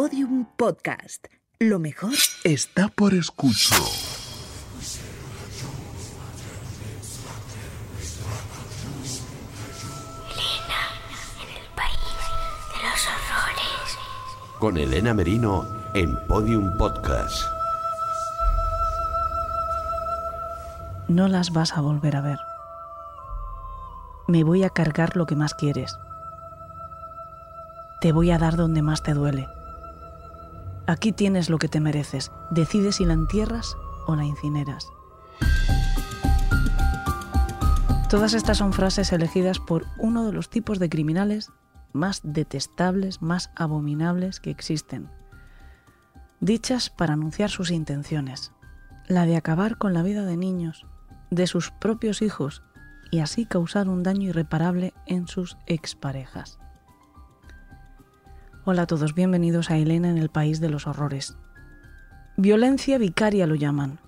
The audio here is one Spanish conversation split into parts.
Podium Podcast. Lo mejor está por escuchar. Elena en el país de los horrores. Con Elena Merino en Podium Podcast. No las vas a volver a ver. Me voy a cargar lo que más quieres. Te voy a dar donde más te duele. Aquí tienes lo que te mereces. Decide si la entierras o la incineras. Todas estas son frases elegidas por uno de los tipos de criminales más detestables, más abominables que existen. Dichas para anunciar sus intenciones. La de acabar con la vida de niños, de sus propios hijos y así causar un daño irreparable en sus exparejas. Hola a todos, bienvenidos a Elena en el País de los Horrores. Violencia vicaria lo llaman.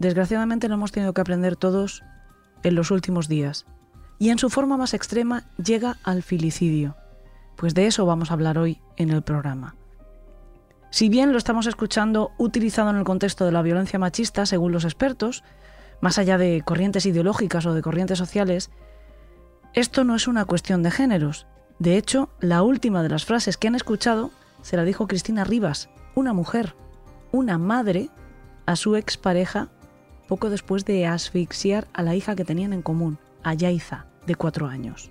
Desgraciadamente lo hemos tenido que aprender todos en los últimos días. Y en su forma más extrema llega al filicidio. Pues de eso vamos a hablar hoy en el programa. Si bien lo estamos escuchando utilizado en el contexto de la violencia machista, según los expertos, más allá de corrientes ideológicas o de corrientes sociales, esto no es una cuestión de géneros. De hecho, la última de las frases que han escuchado se la dijo Cristina Rivas, una mujer, una madre, a su expareja poco después de asfixiar a la hija que tenían en común, a Yaiza, de cuatro años.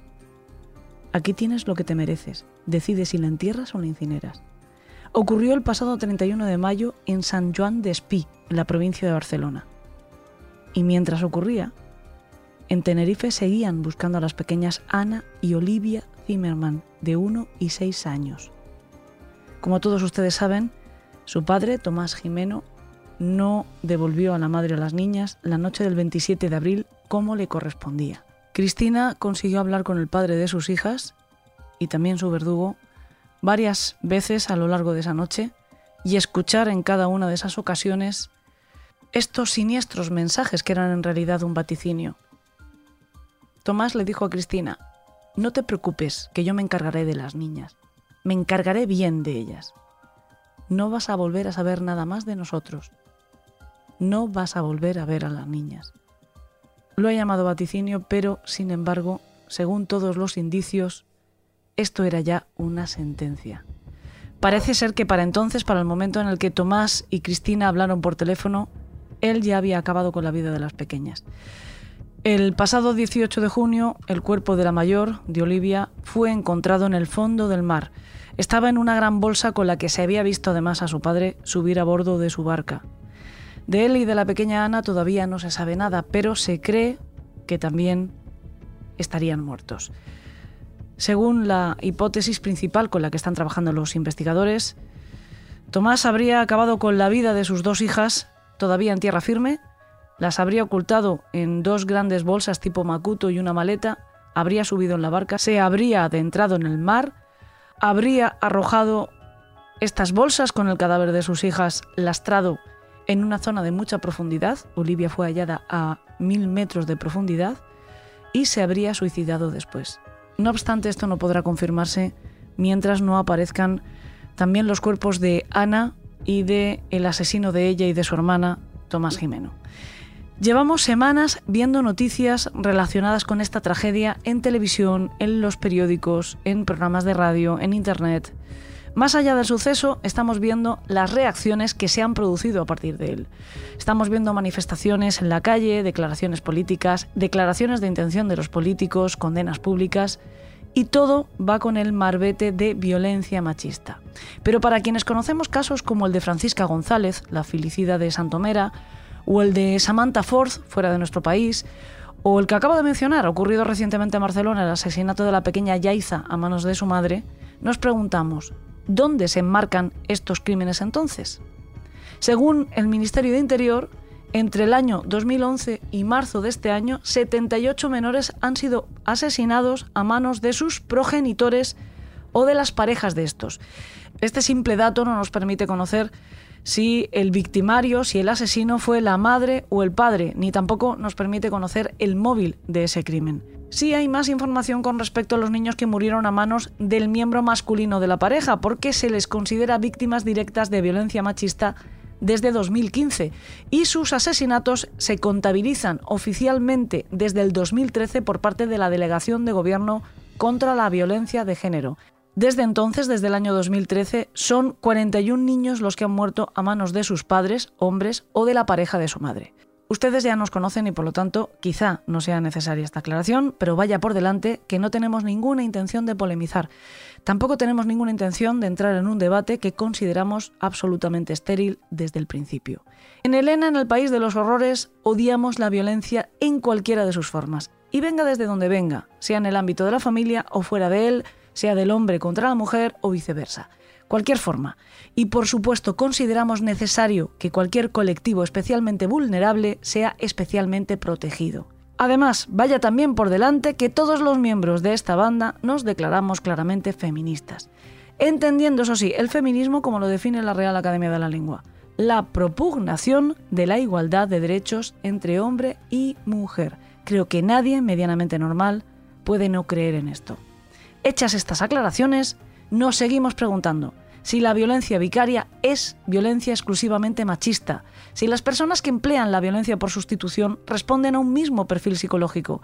Aquí tienes lo que te mereces. Decide si la entierras o la incineras. Ocurrió el pasado 31 de mayo en San Juan de Espí, en la provincia de Barcelona. Y mientras ocurría, en Tenerife seguían buscando a las pequeñas Ana y Olivia Zimmerman, de 1 y 6 años. Como todos ustedes saben, su padre, Tomás Jimeno, no devolvió a la madre a las niñas la noche del 27 de abril como le correspondía. Cristina consiguió hablar con el padre de sus hijas y también su verdugo varias veces a lo largo de esa noche y escuchar en cada una de esas ocasiones estos siniestros mensajes que eran en realidad un vaticinio. Tomás le dijo a Cristina, no te preocupes, que yo me encargaré de las niñas, me encargaré bien de ellas. No vas a volver a saber nada más de nosotros. No vas a volver a ver a las niñas. Lo he llamado vaticinio, pero, sin embargo, según todos los indicios, esto era ya una sentencia. Parece ser que para entonces, para el momento en el que Tomás y Cristina hablaron por teléfono, él ya había acabado con la vida de las pequeñas. El pasado 18 de junio, el cuerpo de la mayor, de Olivia, fue encontrado en el fondo del mar. Estaba en una gran bolsa con la que se había visto además a su padre subir a bordo de su barca. De él y de la pequeña Ana todavía no se sabe nada, pero se cree que también estarían muertos. Según la hipótesis principal con la que están trabajando los investigadores, Tomás habría acabado con la vida de sus dos hijas todavía en tierra firme, las habría ocultado en dos grandes bolsas tipo macuto y una maleta, habría subido en la barca, se habría adentrado en el mar, habría arrojado estas bolsas con el cadáver de sus hijas lastrado en una zona de mucha profundidad, Olivia fue hallada a mil metros de profundidad, y se habría suicidado después. No obstante, esto no podrá confirmarse mientras no aparezcan también los cuerpos de Ana y de el asesino de ella y de su hermana, Tomás Jimeno. Llevamos semanas viendo noticias relacionadas con esta tragedia en televisión, en los periódicos, en programas de radio, en internet. Más allá del suceso, estamos viendo las reacciones que se han producido a partir de él. Estamos viendo manifestaciones en la calle, declaraciones políticas, declaraciones de intención de los políticos, condenas públicas, y todo va con el marbete de violencia machista. Pero para quienes conocemos casos como el de Francisca González, la filicida de Santomera, o el de Samantha Ford, fuera de nuestro país, o el que acabo de mencionar, ocurrido recientemente en Barcelona, el asesinato de la pequeña Yaiza a manos de su madre, nos preguntamos, ¿dónde se enmarcan estos crímenes entonces? Según el Ministerio de Interior, entre el año 2011 y marzo de este año, 78 menores han sido asesinados a manos de sus progenitores o de las parejas de estos. Este simple dato no nos permite conocer si el victimario, si el asesino fue la madre o el padre, ni tampoco nos permite conocer el móvil de ese crimen. sí hay más información con respecto a los niños que murieron a manos del miembro masculino de la pareja, porque se les considera víctimas directas de violencia machista desde 2015 y sus asesinatos se contabilizan oficialmente desde el 2013 por parte de la Delegación de Gobierno contra la Violencia de Género. Desde entonces, desde el año 2013, son 41 niños los que han muerto a manos de sus padres, hombres o de la pareja de su madre. Ustedes ya nos conocen y por lo tanto quizá no sea necesaria esta aclaración, pero vaya por delante que no tenemos ninguna intención de polemizar. Tampoco tenemos ninguna intención de entrar en un debate que consideramos absolutamente estéril desde el principio. En Elena, en el país de los horrores, odiamos la violencia en cualquiera de sus formas. Y venga desde donde venga, sea en el ámbito de la familia o fuera de él, sea del hombre contra la mujer o viceversa. Cualquier forma. Y por supuesto consideramos necesario que cualquier colectivo especialmente vulnerable sea especialmente protegido. Además, vaya también por delante que todos los miembros de esta banda nos declaramos claramente feministas. Entendiendo, eso sí, el feminismo como lo define la Real Academia de la Lengua. La propugnación de la igualdad de derechos entre hombre y mujer. Creo que nadie medianamente normal puede no creer en esto. Hechas estas aclaraciones, nos seguimos preguntando si la violencia vicaria es violencia exclusivamente machista, si las personas que emplean la violencia por sustitución responden a un mismo perfil psicológico,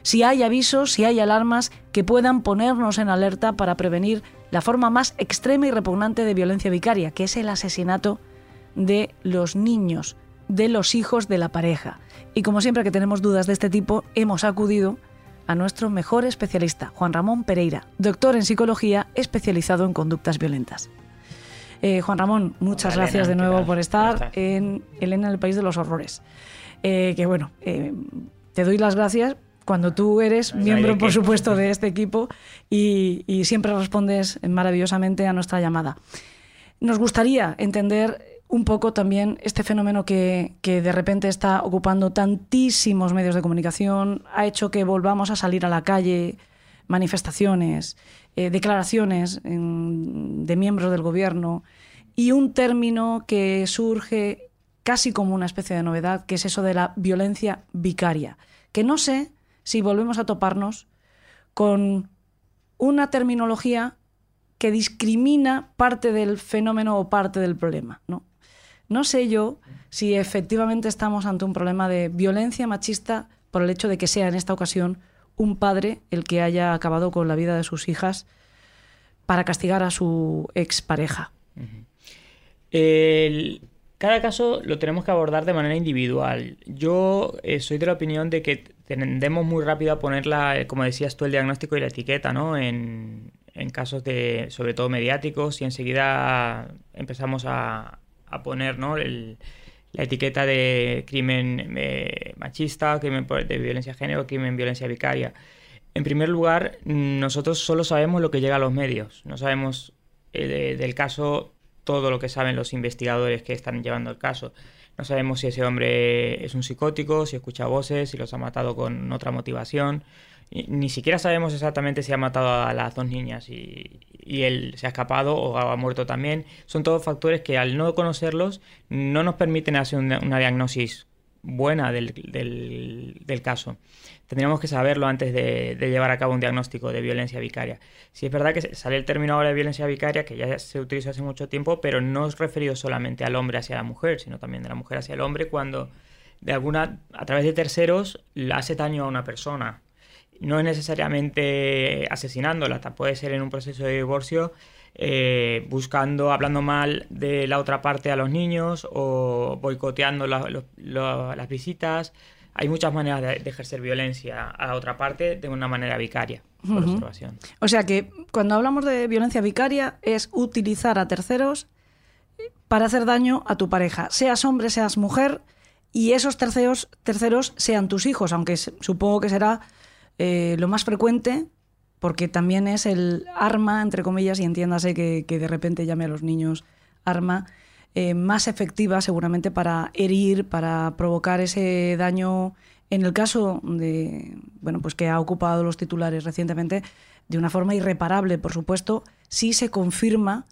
si hay avisos, si hay alarmas que puedan ponernos en alerta para prevenir la forma más extrema y repugnante de violencia vicaria, que es el asesinato de los niños, de los hijos de la pareja. Y como siempre que tenemos dudas de este tipo, hemos acudido a nuestro mejor especialista, Juan Ramón Pereira, doctor en psicología especializado en conductas violentas. Eh, Juan Ramón, muchas gracias de nuevo por estar en Elena, el País de los Horrores. Eh, que bueno, eh, te doy las gracias cuando tú eres miembro, por supuesto, de este equipo y, y siempre respondes maravillosamente a nuestra llamada. Nos gustaría entender un poco también este fenómeno que, de repente está ocupando tantísimos medios de comunicación, ha hecho que volvamos a salir a la calle, manifestaciones, eh, declaraciones de miembros del gobierno y un término que surge casi como una especie de novedad, que es eso de la violencia vicaria, que no sé si volvemos a toparnos con una terminología que discrimina parte del fenómeno o parte del problema. ¿no? No sé yo si efectivamente estamos ante un problema de violencia machista por el hecho de que sea en esta ocasión un padre el que haya acabado con la vida de sus hijas para castigar a su expareja. cada caso lo tenemos que abordar de manera individual. Yo eh, soy de la opinión de que tendemos muy rápido a ponerla, eh, como decías tú, el diagnóstico y la etiqueta, ¿no? En, en casos de, sobre todo mediáticos, y enseguida empezamos a, a poner ¿no? la etiqueta de crimen eh, machista, crimen de violencia de género, crimen violencia vicaria. En primer lugar, nosotros solo sabemos lo que llega a los medios, no sabemos eh, del caso todo lo que saben los investigadores que están llevando el caso. No sabemos si ese hombre es un psicótico, si escucha voces, si los ha matado con otra motivación ni siquiera sabemos exactamente si ha matado a las dos niñas y, él se ha escapado o ha muerto también. Son todos factores que al no conocerlos no nos permiten hacer una, diagnosis buena del, caso. Tendríamos que saberlo antes de, llevar a cabo un diagnóstico de violencia vicaria. Si es verdad que sale el término ahora de violencia vicaria, que ya se utiliza hace mucho tiempo, pero no es referido solamente al hombre hacia la mujer, sino también de la mujer hacia el hombre cuando de alguna a través de terceros hace daño a una persona no es necesariamente asesinándola, puede ser en un proceso de divorcio eh, buscando, hablando mal de la otra parte a los niños o boicoteando las visitas. Hay muchas maneras de, ejercer violencia a la otra parte de una manera vicaria, por observación. O sea que cuando hablamos de violencia vicaria es utilizar a terceros para hacer daño a tu pareja, seas hombre, seas mujer, y esos terceros, terceros sean tus hijos, aunque supongo que será eh, lo más frecuente, porque también es el arma, entre comillas, y entiéndase que, de repente llame a los niños arma, eh, más efectiva seguramente para herir, para provocar ese daño, en el caso de, bueno, pues que ha ocupado los titulares recientemente, de una forma irreparable, por supuesto, si se confirma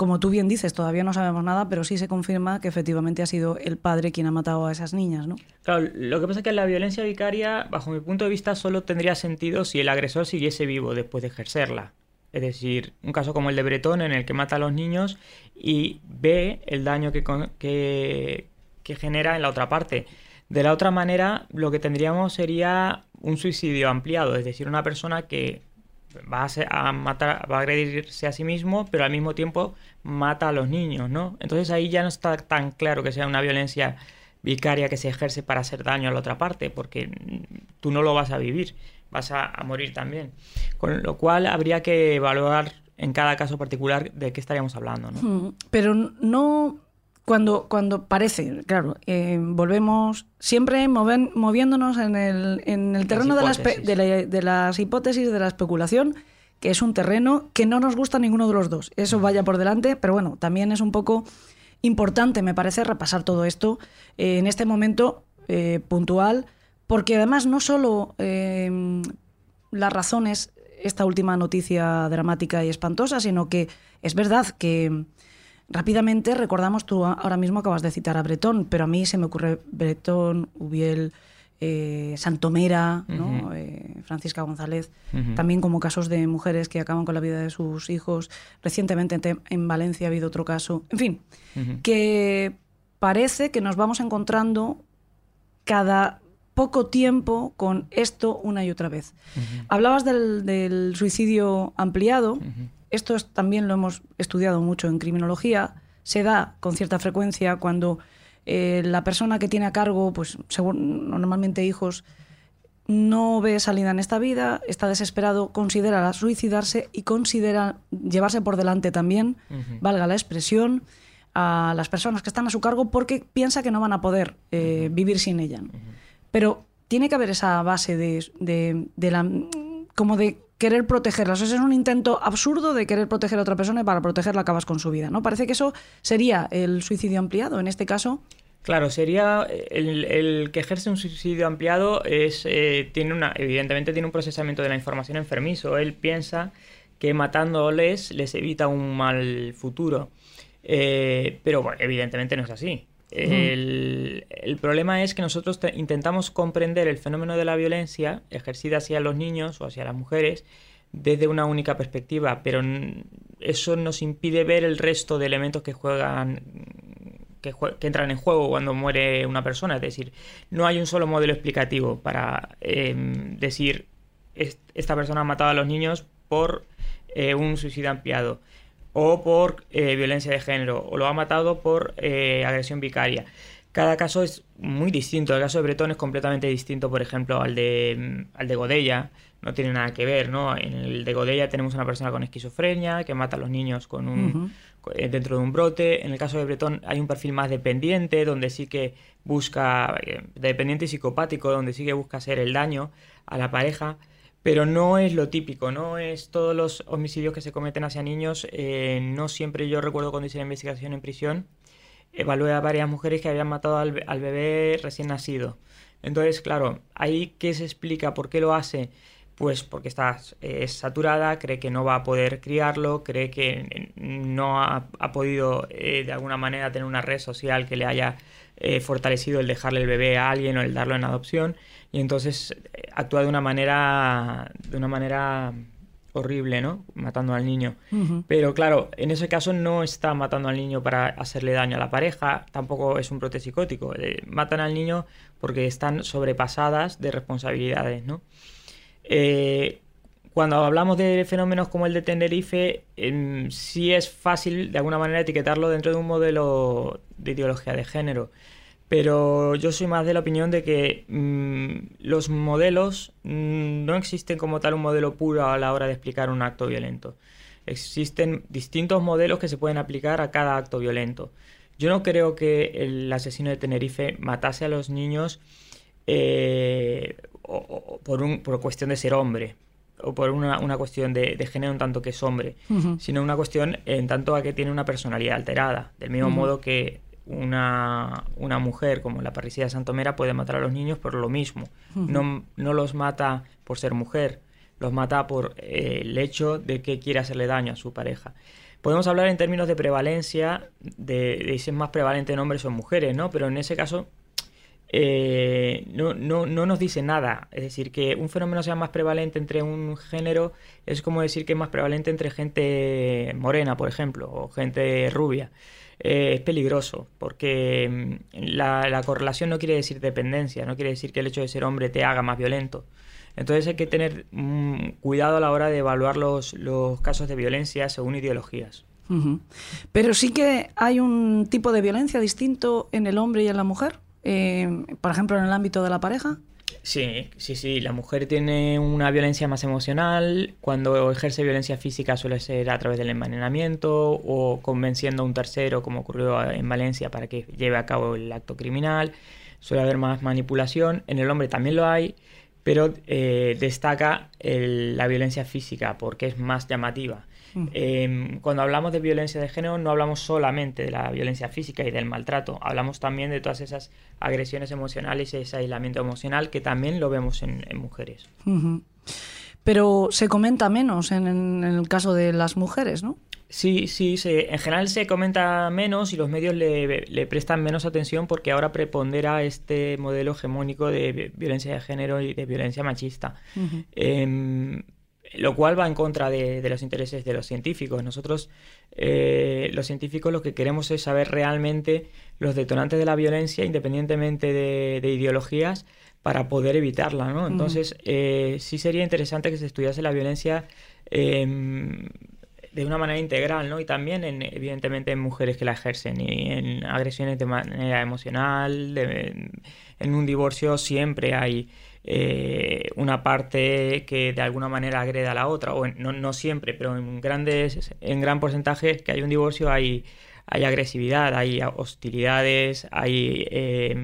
como tú bien dices, todavía no sabemos nada, pero sí se confirma que efectivamente ha sido el padre quien ha matado a esas niñas, ¿no? Claro, lo que pasa es que la violencia vicaria, bajo mi punto de vista, solo tendría sentido si el agresor siguiese vivo después de ejercerla. Es decir, un caso como el de Bretón, en el que mata a los niños y ve el daño que, que, que genera en la otra parte. De la otra manera, lo que tendríamos sería un suicidio ampliado, es decir, una persona que va a matar, va a agredirse a sí mismo, pero al mismo tiempo mata a los niños, ¿no? Entonces ahí ya no está tan claro que sea una violencia vicaria que se ejerce para hacer daño a la otra parte, porque tú no lo vas a vivir, vas a, a morir también. Con lo cual habría que evaluar en cada caso particular de qué estaríamos hablando, ¿no? Mm, Pero no cuando, cuando parece, claro, eh, volvemos siempre moven- moviéndonos en el, en el terreno de, la de, la- de las hipótesis, de la especulación, que es un terreno que no nos gusta a ninguno de los dos. Eso vaya por delante, pero bueno, también es un poco importante, me parece, repasar todo esto eh, en este momento eh, puntual, porque además no solo eh, las razones esta última noticia dramática y espantosa, sino que es verdad que rápidamente recordamos, tú ahora mismo acabas de citar a Bretón, pero a mí se me ocurre Bretón, Ubiel, eh, Santomera, ¿no? Eh, Francisca González, también como casos de mujeres que acaban con la vida de sus hijos. Recientemente en, Valencia ha habido otro caso. En fin, que parece que nos vamos encontrando cada poco tiempo con esto una y otra vez. Hablabas del, del suicidio ampliado. Esto es- también lo hemos estudiado mucho en criminología. Se da con cierta frecuencia cuando eh, la persona que tiene a cargo, pues según, normalmente hijos, no ve salida en esta vida, está desesperado, considera suicidarse y considera llevarse por delante también, valga la expresión, a las personas que están a su cargo porque piensa que no van a poder eh, vivir sin ella. Pero tiene que haber esa base de, de- de la como de querer protegerlas. O sea, es un intento absurdo de querer proteger a otra persona y para protegerla acabas con su vida. ¿no? Parece que eso sería el suicidio ampliado. En este caso, Claro, sería el, el que ejerce un suicidio ampliado es eh, tiene una evidentemente tiene un procesamiento de la información enfermizo. Él piensa que matándoles les evita un mal futuro, Eh, pero bueno, evidentemente no es así. El, el problema es que nosotros te- intentamos comprender el fenómeno de la violencia ejercida hacia los niños o hacia las mujeres desde una única perspectiva, pero eso nos impide ver el resto de elementos que juegan que, que entran en juego cuando muere una persona. Es decir, no hay un solo modelo explicativo para em, decir "Es- esta persona ha matado a los niños por eh, un suicidio ampliado o por eh, violencia de género o lo ha matado por eh, agresión vicaria. Cada caso es muy distinto. El caso de Bretón es completamente distinto, por ejemplo, al de, al de Godella. No tiene nada que ver, ¿no? En el de Godella tenemos una persona con esquizofrenia que mata a los niños con un, eh, dentro de un brote. En el caso de Bretón hay un perfil más dependiente, donde sí que busca, eh, dependiente y psicopático, donde sí que busca hacer el daño a la pareja. Pero no es lo típico, no es todos los homicidios que se cometen hacia niños. eh, no siempre yo recuerdo cuando hice la investigación en prisión, evalué a varias mujeres que habían matado al, al bebé recién nacido. Entonces, claro, ahí qué se explica, por qué lo hace. Pues porque está eh, saturada, cree que no va a poder criarlo, cree que no ha, ha podido eh, de alguna manera tener una red social que le haya eh, fortalecido el dejarle el bebé a alguien o el darlo en adopción y entonces eh, actúa de una manera de una manera horrible, ¿no? Matando al niño. Pero claro, en ese caso no está matando al niño para hacerle daño a la pareja, tampoco es un brote psicótico. eh, matan al niño porque están sobrepasadas de responsabilidades, ¿no? Eh, cuando hablamos de fenómenos como el de Tenerife, em, sí es fácil de alguna manera etiquetarlo dentro de un modelo de ideología de género. Pero yo soy más de la opinión de que mm, los modelos mm, no existen como tal un modelo puro a la hora de explicar un acto violento. Existen distintos modelos que se pueden aplicar a cada acto violento. Yo no creo que el asesino de Tenerife matase a los niños eh, o- o- por, un, por cuestión de ser hombre o por una, una cuestión de, de género en tanto que es hombre, sino una cuestión en tanto a que tiene una personalidad alterada, del mismo modo que una, una mujer como la parricida de Santomera puede matar a los niños por lo mismo. no, no los mata por ser mujer, los mata por eh, el hecho de que quiere hacerle daño a su pareja. Podemos hablar en términos de prevalencia, de, de si es más prevalente en hombres o en mujeres, ¿no? Pero en ese caso eh, no, no, no, nos dice nada. Es decir, que un fenómeno sea más prevalente entre un género es como decir que es más prevalente entre gente morena, por ejemplo, o gente rubia. Eh, es peligroso, porque mm, la, la, correlación no quiere decir dependencia, no quiere decir que el hecho de ser hombre te haga más violento. Entonces hay que tener mm, cuidado a la hora de evaluar los, los casos de violencia según ideologías. Pero sí que hay un tipo de violencia distinto en el hombre y en la mujer eh, por ejemplo, en el ámbito de la pareja? Sí, sí, sí. La mujer tiene una violencia más emocional. Cuando ejerce violencia física suele ser a través del envenenamiento o convenciendo a un tercero, como ocurrió en Valencia, para que lleve a cabo el acto criminal. Suele haber más manipulación. En el hombre también lo hay, pero eh, destaca el, la violencia física porque es más llamativa. Mm. Eh, cuando hablamos de violencia de género no hablamos solamente de la violencia física y del maltrato, hablamos también de todas esas agresiones emocionales y ese aislamiento emocional que también lo vemos en, en mujeres. Uh -huh. Pero se comenta menos en, en, el caso de las mujeres, ¿no? Sí, sí, se, en general se comenta menos y los medios le, le, prestan menos atención porque ahora prepondera este modelo hegemónico de violencia de género y de violencia machista. Uh -huh. eh, lo cual va en contra de, de, los intereses de los científicos. Nosotros, eh, los científicos, lo que queremos es saber realmente los detonantes de la violencia, independientemente de, de ideologías, para poder evitarla, ¿no? Entonces, uh -huh. eh, sí sería interesante que se estudiase la violencia eh, de una manera integral, ¿no? Y también, en, evidentemente, en mujeres que la ejercen y en agresiones de manera emocional, en un divorcio siempre hay eh, una parte que de alguna manera agrede a la otra, o en, no, no, siempre, pero en grandes, en gran porcentaje que hay un divorcio hay, hay agresividad, hay hostilidades, hay eh,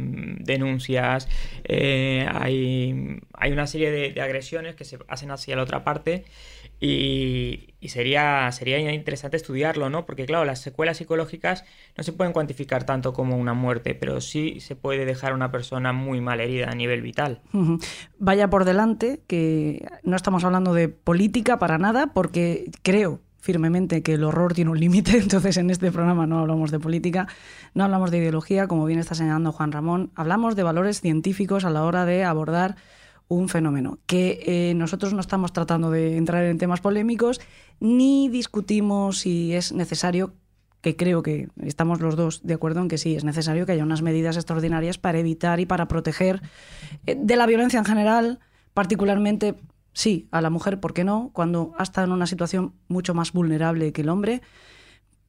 denuncias, eh, hay, hay, una serie de, de, agresiones que se hacen hacia la otra parte y, y, sería, sería interesante estudiarlo, ¿no? Porque claro, las secuelas psicológicas no se pueden cuantificar tanto como una muerte, pero sí se puede dejar a una persona muy mal herida a nivel vital. Vaya por delante que no estamos hablando de política para nada, porque creo firmemente que el horror tiene un límite, entonces en este programa no hablamos de política, no hablamos de ideología, como bien está señalando Juan Ramón, hablamos de valores científicos a la hora de abordar un fenómeno, que eh, nosotros no estamos tratando de entrar en temas polémicos ni discutimos si es necesario, que creo que estamos los dos de acuerdo en que sí, es necesario que haya unas medidas extraordinarias para evitar y para proteger eh, de la violencia en general, particularmente, sí, a la mujer, ¿por qué no?, cuando ha estado en una situación mucho más vulnerable que el hombre,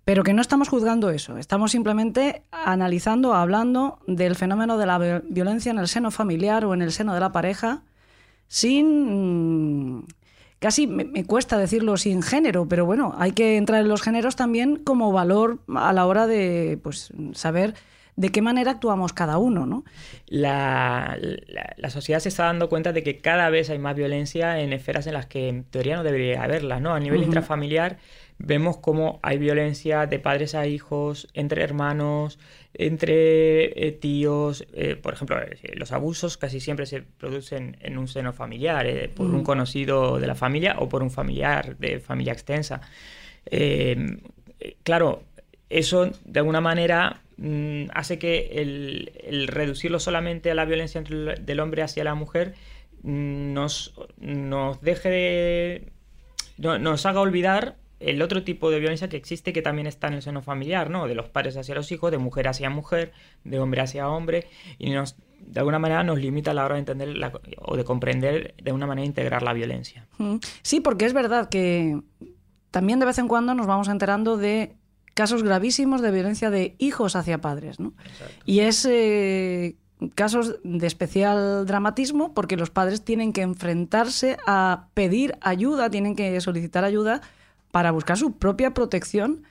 pero que no estamos juzgando eso, estamos simplemente analizando, hablando del fenómeno de la violencia en el seno familiar o en el seno de la pareja, sin... Casi me, me, cuesta decirlo sin género, pero bueno, hay que entrar en los géneros también como valor a la hora de pues, saber de qué manera actuamos cada uno, ¿no? La, la, la, sociedad se está dando cuenta de que cada vez hay más violencia en esferas en las que en teoría no debería haberla, ¿no? A nivel uh -huh. intrafamiliar vemos cómo hay violencia de padres a hijos, entre hermanos, entre eh, tíos. Eh, por ejemplo, eh, los abusos casi siempre se producen en un seno familiar, por mm. un conocido de la familia o por un familiar de familia extensa. Eh, claro, eso de alguna manera mmm, hace que el, el, reducirlo solamente a la violencia entre el, del hombre hacia la mujer mmm, nos, nos deje de, no, nos haga olvidar el otro tipo de violencia que existe que también está en el seno familiar, ¿no? De los padres hacia los hijos, de mujer hacia mujer, de hombre hacia hombre, y nos, de alguna manera nos limita a la hora de entender la, o de comprender de una manera integrar la violencia. Sí, porque es verdad que también de vez en cuando nos vamos enterando de casos gravísimos de violencia de hijos hacia padres, ¿no? Exacto. Y es eh, casos de especial dramatismo porque los padres tienen que enfrentarse a pedir ayuda, tienen que solicitar ayuda para buscar su propia protección,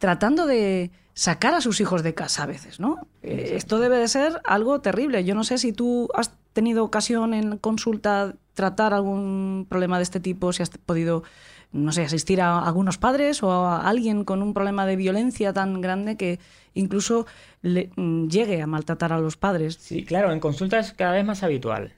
tratando de sacar a sus hijos de casa a veces, ¿no? Eh, esto debe de ser algo terrible. Yo no sé si tú has tenido ocasión en consulta tratar algún problema de este tipo, si has podido, no sé, asistir a algunos padres o a alguien con un problema de violencia tan grande que incluso le, llegue a maltratar a los padres. Sí, claro, en consulta es cada vez más habitual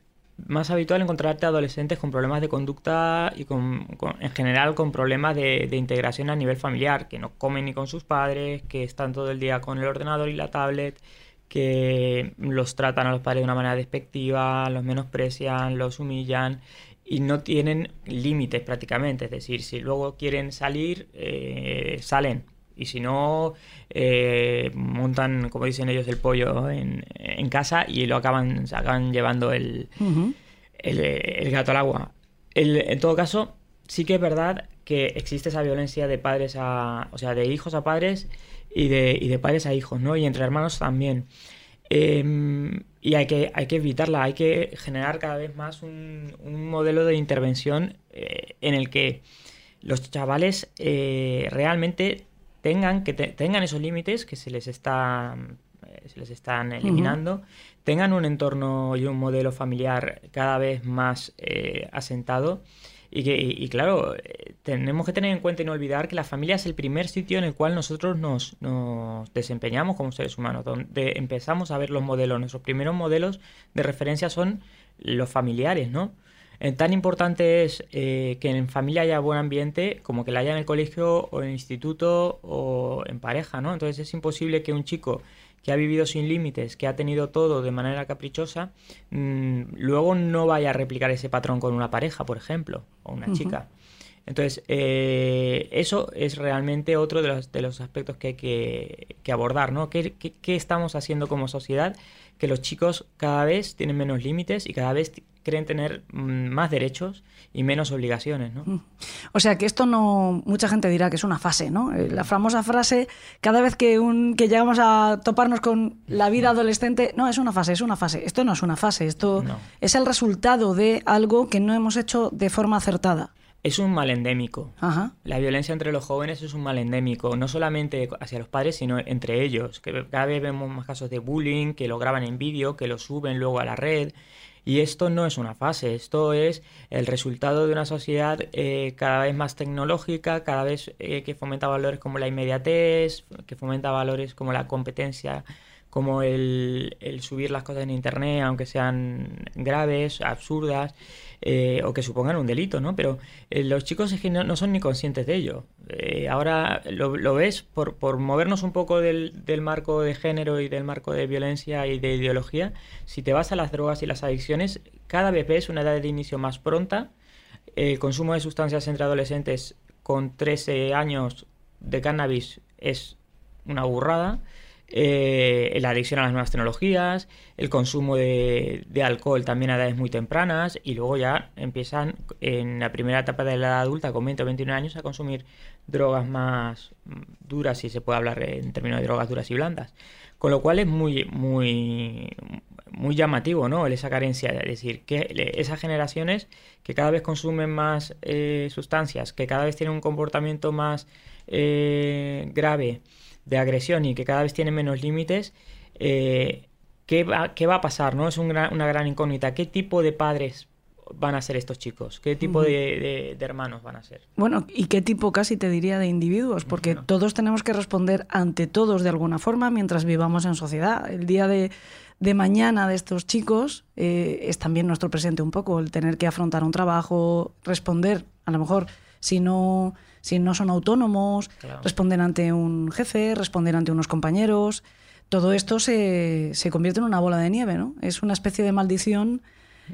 más habitual encontrarte adolescentes con problemas de conducta y con, en general con problemas de, de integración a nivel familiar, que no comen ni con sus padres, que están todo el día con el ordenador y la tablet, que los tratan a los padres de una manera despectiva, los menosprecian, los humillan y no tienen límites prácticamente. Es decir, si luego quieren salir, eh, salen. Y si no, eh, montan, como dicen ellos, el pollo en, en casa y lo acaban, se acaban llevando el, el, el gato al agua. El- en todo caso, sí que es verdad que existe esa violencia de padres a. O sea, de hijos a padres y de, y de padres a hijos, ¿no? Y entre hermanos también. Em, y hay que, hay que evitarla, hay que generar cada vez más un, un modelo de intervención eh, en el que los chavales eh, realmente tengan, que te- tengan esos límites que se les está eh, se les están eliminando, tengan un entorno y un modelo familiar cada vez más eh, asentado. Y, que, y, y claro, eh, tenemos que tener en cuenta y no olvidar que la familia es el primer sitio en el cual nosotros nos, nos desempeñamos como seres humanos, donde empezamos a ver los modelos. Nuestros primeros modelos de referencia son los familiares, ¿no? Eh, tan importante es eh, que en familia haya buen ambiente como que la haya en el colegio o en el instituto o en pareja, ¿no? Entonces es imposible que un chico que ha vivido sin límites, que ha tenido todo de manera caprichosa, mm, luego no vaya a replicar ese patrón con una pareja, por ejemplo, o una chica. Entonces, eh, eso es realmente otro de los, de los aspectos que hay que, que abordar, ¿no? ¿Qué, qué, qué estamos haciendo como sociedad? Que los chicos cada vez tienen menos límites y cada vez creen tener mm, más derechos y menos obligaciones, ¿no? O sea que esto no. Mucha gente dirá que es una fase, ¿no? Eh, La famosa frase, cada vez que, un, que llegamos a toparnos con la vida adolescente, no, es una fase, es una fase. Esto no es una fase, esto No. es el resultado de algo que no hemos hecho de forma acertada. Es un mal endémico. Ajá. La violencia entre los jóvenes es un mal endémico, no solamente hacia los padres, sino entre ellos. Que cada vez vemos más casos de bullying, que lo graban en vídeo, que lo suben luego a la red. Y esto no es una fase, esto es el resultado de una sociedad eh, cada vez más tecnológica, cada vez eh, que fomenta valores como la inmediatez, que fomenta valores como la competencia, como el, subir las cosas en Internet, aunque sean graves, absurdas, eh, o que supongan un delito, ¿no? Pero eh, los chicos es que no, no son ni conscientes de ello. Eh, ahora lo, lo ves por, por movernos un poco del, del marco de género y del marco de violencia y de ideología. Si te vas a las drogas y las adicciones, cada vez ves una edad de inicio más pronta. El consumo de sustancias entre adolescentes con 13 años de cannabis es una burrada. Eh, la adicción a las nuevas tecnologías, el consumo de, de alcohol también a edades muy tempranas y luego ya empiezan en la primera etapa de la edad adulta con 20 o 21 años a consumir drogas más duras, si se puede hablar en términos de drogas duras y blandas. Con lo cual es muy, muy, muy llamativo, ¿no? Esa carencia, es decir, que esas generaciones que cada vez consumen más eh, sustancias, que cada vez tienen un comportamiento más eh, grave de agresión y que cada vez tienen menos límites, eh, ¿qué, va, qué va a pasar? ¿no? Es un gran- una gran incógnita. ¿Qué tipo de padres van a ser estos chicos? ¿Qué tipo de, de- de hermanos van a ser? Bueno, ¿y qué tipo casi te diría de individuos? Porque todos tenemos que responder ante todos de alguna forma mientras vivamos en sociedad. El día de, de mañana de estos chicos eh, es también nuestro presente un poco, el tener que afrontar un trabajo, responder, a lo mejor, si no, si no son autónomos, Claro. responder ante un jefe, responder ante unos compañeros. Todo esto se, se convierte en una bola de nieve, ¿no? Es una especie de maldición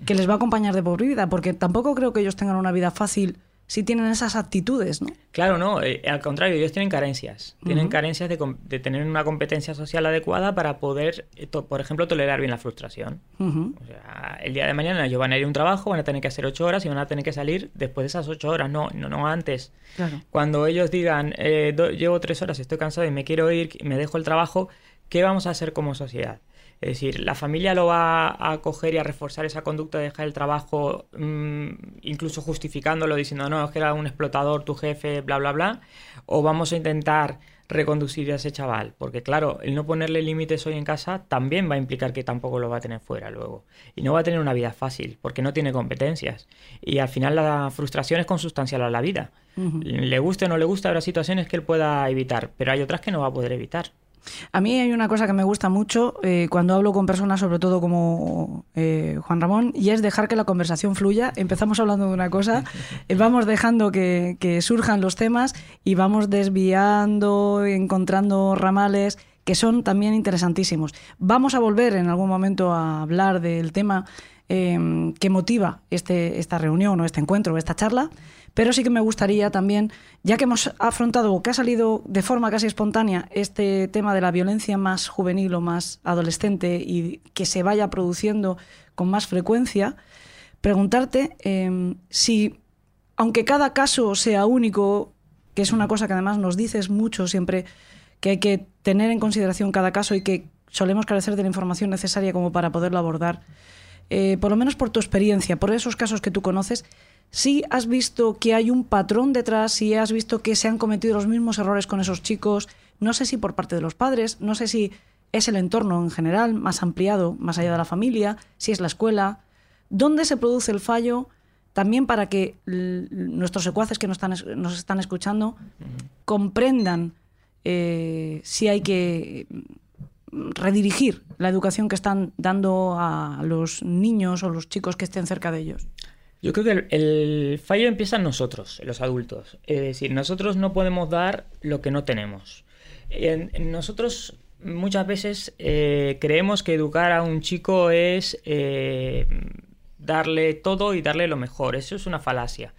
que les va a acompañar de por vida, porque tampoco creo que ellos tengan una vida fácil si tienen esas actitudes, ¿no? Claro, no, eh, al contrario, ellos tienen carencias. Tienen carencias de, tener una competencia social adecuada para poder, eh, por ejemplo, tolerar bien la frustración. O sea, el día de mañana ellos van a ir a un trabajo, van a tener que hacer ocho horas y van a tener que salir después de esas ocho horas, no, no, no antes. Claro. Cuando ellos digan, eh, do- llevo tres horas, estoy cansado y me quiero ir, me dejo el trabajo, ¿qué vamos a hacer como sociedad? Es decir, la familia lo va a acoger y a reforzar esa conducta de dejar el trabajo, mm, incluso justificándolo, diciendo, no, es que era un explotador, tu jefe, bla, bla, bla. O vamos a intentar reconducir a ese chaval. Porque claro, el no ponerle límites hoy en casa también va a implicar que tampoco lo va a tener fuera luego. Y no va a tener una vida fácil, porque no tiene competencias. Y al final la frustración es consustancial a la vida. Le guste o no le guste, habrá situaciones que él pueda evitar, pero hay otras que no va a poder evitar. A mí hay una cosa que me gusta mucho eh, cuando hablo con personas, sobre todo como eh, Juan Ramón, y es dejar que la conversación fluya. Empezamos hablando de una cosa, eh, vamos dejando que, surjan los temas y vamos desviando, encontrando ramales que son también interesantísimos. Vamos a volver en algún momento a hablar del tema eh, que motiva este, esta reunión o este encuentro o esta charla, pero sí que me gustaría también, ya que hemos afrontado o que ha salido de forma casi espontánea este tema de la violencia más juvenil o más adolescente y que se vaya produciendo con más frecuencia, preguntarte eh, si, aunque cada caso sea único, que es una cosa que además nos dices mucho siempre, que hay que tener en consideración cada caso y que solemos carecer de la información necesaria como para poderlo abordar, eh, por lo menos por tu experiencia, por esos casos que tú conoces, si has visto que hay un patrón detrás, si has visto que se han cometido los mismos errores con esos chicos, no sé si por parte de los padres, no sé si es el entorno en general, más ampliado, más allá de la familia, si es la escuela, dónde se produce el fallo, también para que nuestros secuaces que nos están, escuchando comprendan eh, si hay que redirigir la educación que están dando a los niños o los chicos que estén cerca de ellos. Yo creo que el, el, fallo empieza en nosotros, los adultos. Es decir, nosotros no podemos dar lo que no tenemos. En, en nosotros muchas veces eh, creemos que educar a un chico es eh, darle todo y darle lo mejor. Eso es una falacia.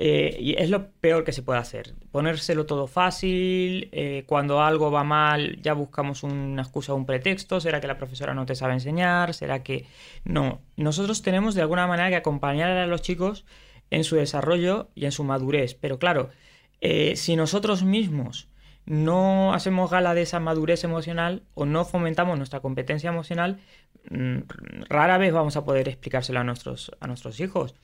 Eh, y es lo peor que se puede hacer. Ponérselo todo fácil, eh, cuando algo va mal ya buscamos una excusa o un pretexto, será que la profesora no te sabe enseñar, será que no. Nosotros tenemos de alguna manera que acompañar a los chicos en su desarrollo y en su madurez, pero claro, eh, si nosotros mismos no hacemos gala de esa madurez emocional o no fomentamos nuestra competencia emocional, mm, rara vez vamos a poder explicárselo a nuestros, a nuestros hijos.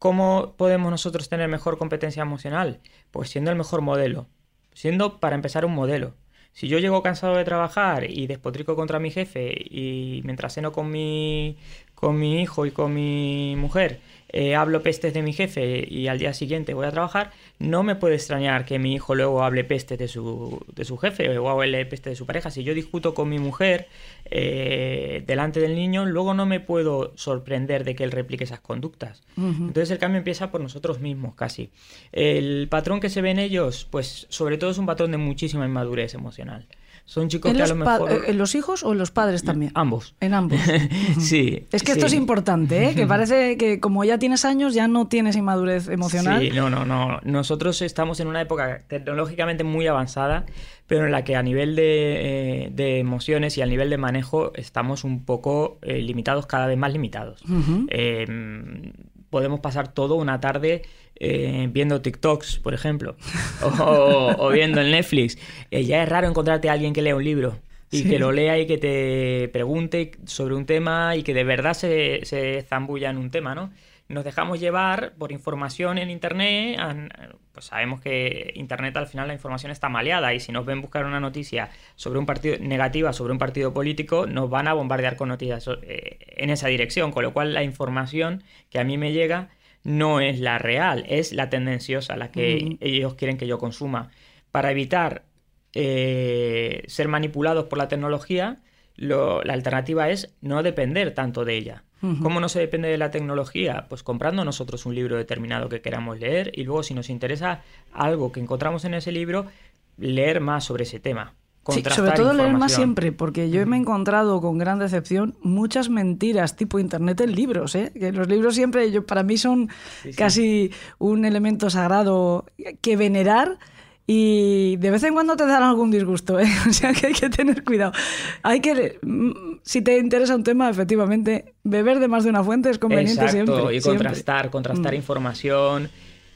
¿Cómo podemos nosotros tener mejor competencia emocional? Pues siendo el mejor modelo, siendo para empezar un modelo. Si yo llego cansado de trabajar y despotrico contra mi jefe y mientras ceno con mi, con mi hijo y con mi mujer eh, hablo pestes de mi jefe y al día siguiente voy a trabajar, no me puede extrañar que mi hijo luego hable pestes de su, de su jefe o hable pestes de su pareja. Si yo discuto con mi mujer eh, delante del niño, luego no me puedo sorprender de que él replique esas conductas. Uh -huh. Entonces el cambio empieza por nosotros mismos casi. El patrón que se ve en ellos, pues sobre todo es un patrón de muchísima inmadurez emocional. Son chicos ¿En que a lo mejor... ¿En los hijos o en los padres también? Ambos. En ambos. sí. Es que sí. esto es importante, ¿eh? que parece que como ya tienes años ya no tienes inmadurez emocional. Sí, no, no, no. Nosotros estamos en una época tecnológicamente muy avanzada, pero en la que a nivel de, eh, de emociones y a nivel de manejo estamos un poco eh, limitados, cada vez más limitados. Uh -huh. Podemos pasar todo una tarde eh, viendo TikToks, por ejemplo, o, o viendo el Netflix. Eh, ya es raro encontrarte a alguien que lea un libro y Sí. que lo lea y que te pregunte sobre un tema y que de verdad se, se zambulla en un tema, ¿no? Nos dejamos llevar por información en Internet, pues sabemos que Internet al final la información está maleada y si nos ven buscar una noticia sobre un partido negativa sobre un partido político, nos van a bombardear con noticias eh, en esa dirección, con lo cual la información que a mí me llega no es la real, es la tendenciosa, la que ellos quieren que yo consuma. Para evitar eh, ser manipulados por la tecnología, lo- la alternativa es no depender tanto de ella. ¿Cómo no se depende de la tecnología? Pues comprando nosotros un libro determinado que queramos leer y luego si nos interesa algo que encontramos en ese libro, leer más sobre ese tema. Sí, sobre todo leer más siempre, porque yo me he encontrado con gran decepción muchas mentiras tipo internet en libros, ¿eh? Que los libros siempre yo, para mí son Sí, sí. casi un elemento sagrado que venerar y de vez en cuando te dan algún disgusto, ¿eh? O sea que hay que tener cuidado. Hay que, mm, si te interesa un tema, efectivamente, beber de más de una fuente es conveniente Exacto, siempre. y siempre. contrastar, contrastar Mm. información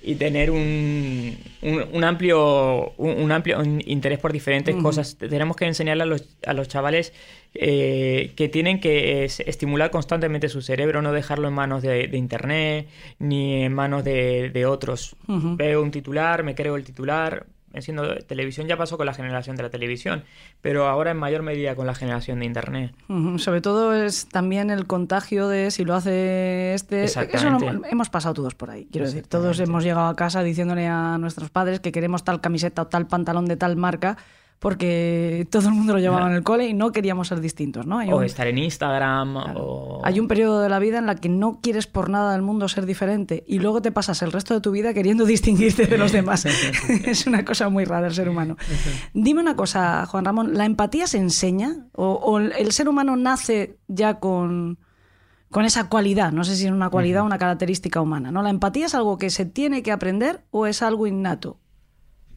y tener un, un, un amplio un, un amplio interés por diferentes Ujú. cosas. Tenemos que enseñarle a los, a los chavales eh, que tienen que es- estimular constantemente su cerebro, no dejarlo en manos de, de internet ni en manos de, de otros. Veo un titular, me creo el titular. Enciendo televisión, ya pasó con la generación de la televisión, pero ahora en mayor medida con la generación de internet. Sobre todo es también el contagio de si lo hace este. Eso lo- hemos pasado todos por ahí. Quiero decir, todos hemos llegado a casa diciéndole a nuestros padres que queremos tal camiseta o tal pantalón de tal marca, porque todo el mundo lo llevaba en el cole y no queríamos ser distintos, ¿no? Hay O un- estar en Instagram, o... Hay un periodo de la vida en la que no quieres por nada del mundo ser diferente y luego te pasas el resto de tu vida queriendo distinguirte de los demás. es una cosa muy rara el ser humano. Dime una cosa, Juan Ramón, ¿la empatía se enseña o, o el ser humano nace ya con, con esa cualidad? No sé si es una cualidad o una característica humana. ¿no? ¿La empatía es algo que se tiene que aprender o es algo innato?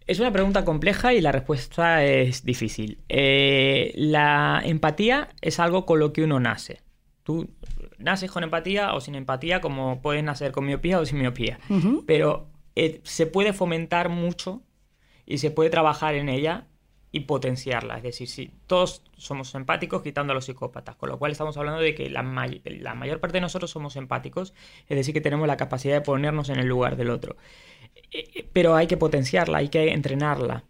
Es una pregunta compleja y la respuesta es difícil. Eh, la empatía es algo con lo que uno nace. Tú naces con empatía o sin empatía, como puedes nacer con miopía o sin miopía. Pero eh, se puede fomentar mucho y se puede trabajar en ella y potenciarla. Es decir, si todos somos empáticos quitando a los psicópatas, con lo cual estamos hablando de que la, may- la mayor parte de nosotros somos empáticos, es decir, que tenemos la capacidad de ponernos en el lugar del otro. Eh, eh, Pero hay que potenciarla, hay que entrenarla.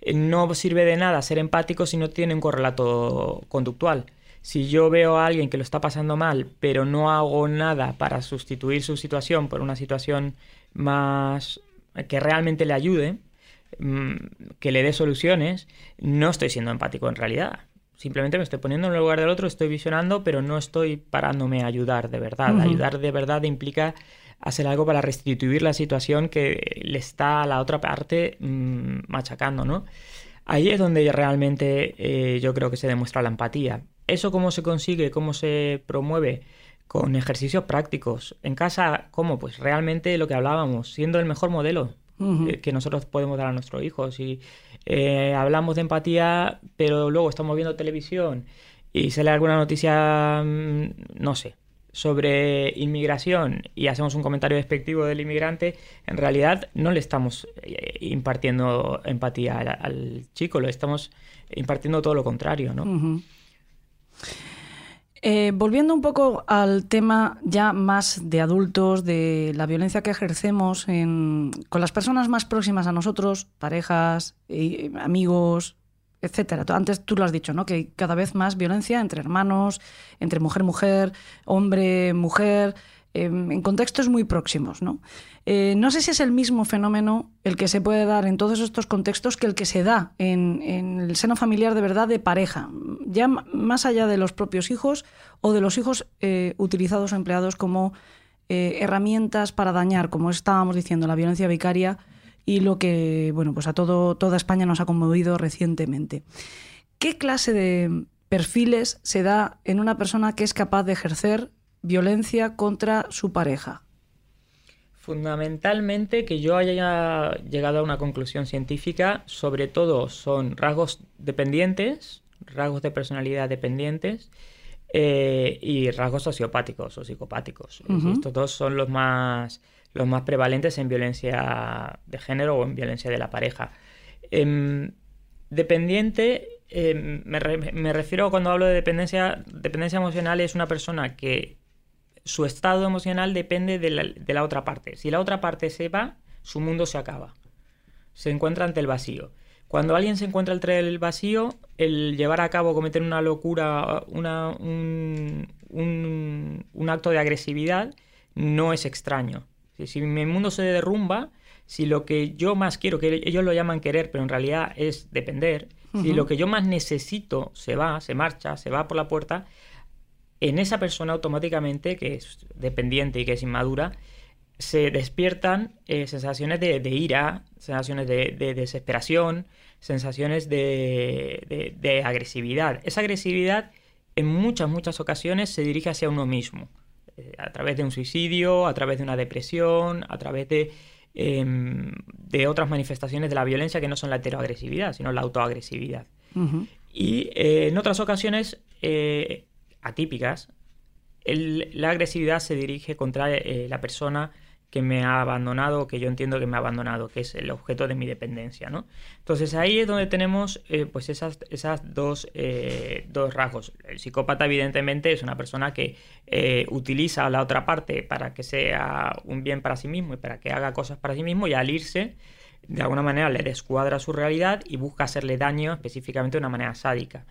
Eh, No sirve de nada ser empático si no tiene un correlato conductual. Si yo veo a alguien que lo está pasando mal, pero no hago nada para sustituir su situación por una situación más que realmente le ayude, mm, que le dé soluciones, no estoy siendo empático en realidad. Simplemente me estoy poniendo en el lugar del otro, estoy visionando, pero no estoy parándome a ayudar de verdad. Ayudar de verdad implica hacer algo para restituir la situación que le está a la otra parte mm, machacando, ¿no? Ahí es donde realmente eh, yo creo que se demuestra la empatía. ¿Eso cómo se consigue? ¿Cómo se promueve? Con ejercicios prácticos. En casa, ¿cómo? Pues realmente lo que hablábamos, siendo el mejor modelo eh, que nosotros podemos dar a nuestros hijos. Y eh, hablamos de empatía, pero luego estamos viendo televisión y sale alguna noticia, mm, no sé, sobre inmigración y hacemos un comentario despectivo del inmigrante, en realidad no le estamos eh, impartiendo empatía al, chico, lo estamos impartiendo todo lo contrario, ¿no? Eh, volviendo un poco al tema ya más de adultos, de la violencia que ejercemos en- con las personas más próximas a nosotros, parejas, eh, amigos, etcétera. Antes tú lo has dicho, ¿no? Que cada vez más violencia entre hermanos, entre mujer-mujer, hombre-mujer, eh, en contextos muy próximos, ¿no? Eh, no sé si es el mismo fenómeno el que se puede dar en todos estos contextos que el que se da en, el seno familiar de verdad de pareja, ya más allá de los propios hijos o de los hijos eh, utilizados o empleados como eh, herramientas para dañar, como estábamos diciendo, la violencia vicaria y lo que, bueno, pues a todo, toda España nos ha conmovido recientemente. ¿Qué clase de perfiles se da en una persona que es capaz de ejercer violencia contra su pareja? Fundamentalmente que yo haya llegado a una conclusión científica, sobre todo son rasgos dependientes, rasgos de personalidad dependientes eh, y rasgos sociopáticos o psicopáticos. Estos dos son los más, los más prevalentes en violencia de género o en violencia de la pareja. Em, dependiente, em, me, re- me refiero cuando hablo de dependencia, dependencia emocional es una persona que su estado emocional depende de la, de la otra parte. Si la otra parte se va, su mundo se acaba. Se encuentra ante el vacío. Cuando alguien se encuentra entre el vacío, el llevar a cabo, cometer una locura, una, un, un- un acto de agresividad, no es extraño. Si, mi mundo se derrumba, si lo que yo más quiero, que ellos lo llaman querer, pero en realidad es depender, si lo que yo más necesito se va, se marcha, se va por la puerta, en esa persona automáticamente, que es dependiente y que es inmadura, se despiertan eh, sensaciones de, de ira, sensaciones de, de desesperación, sensaciones de, de- de agresividad. Esa agresividad en muchas, muchas ocasiones se dirige hacia uno mismo, eh, a través de un suicidio, a través de una depresión, a través de, em, de otras manifestaciones de la violencia que no son la heteroagresividad, sino la autoagresividad. Y eh, en otras ocasiones eh, atípicas, el- la agresividad se dirige contra la persona que me ha abandonado, que yo entiendo que me ha abandonado, que es el objeto de mi dependencia, ¿no? Entonces ahí es donde tenemos eh, pues esas, esas dos, eh, dos rasgos. El psicópata evidentemente es una persona que eh, utiliza a la otra parte para que sea un bien para sí mismo y para que haga cosas para sí mismo y al irse de alguna manera le descuadra su realidad y busca hacerle daño específicamente de una manera sádica.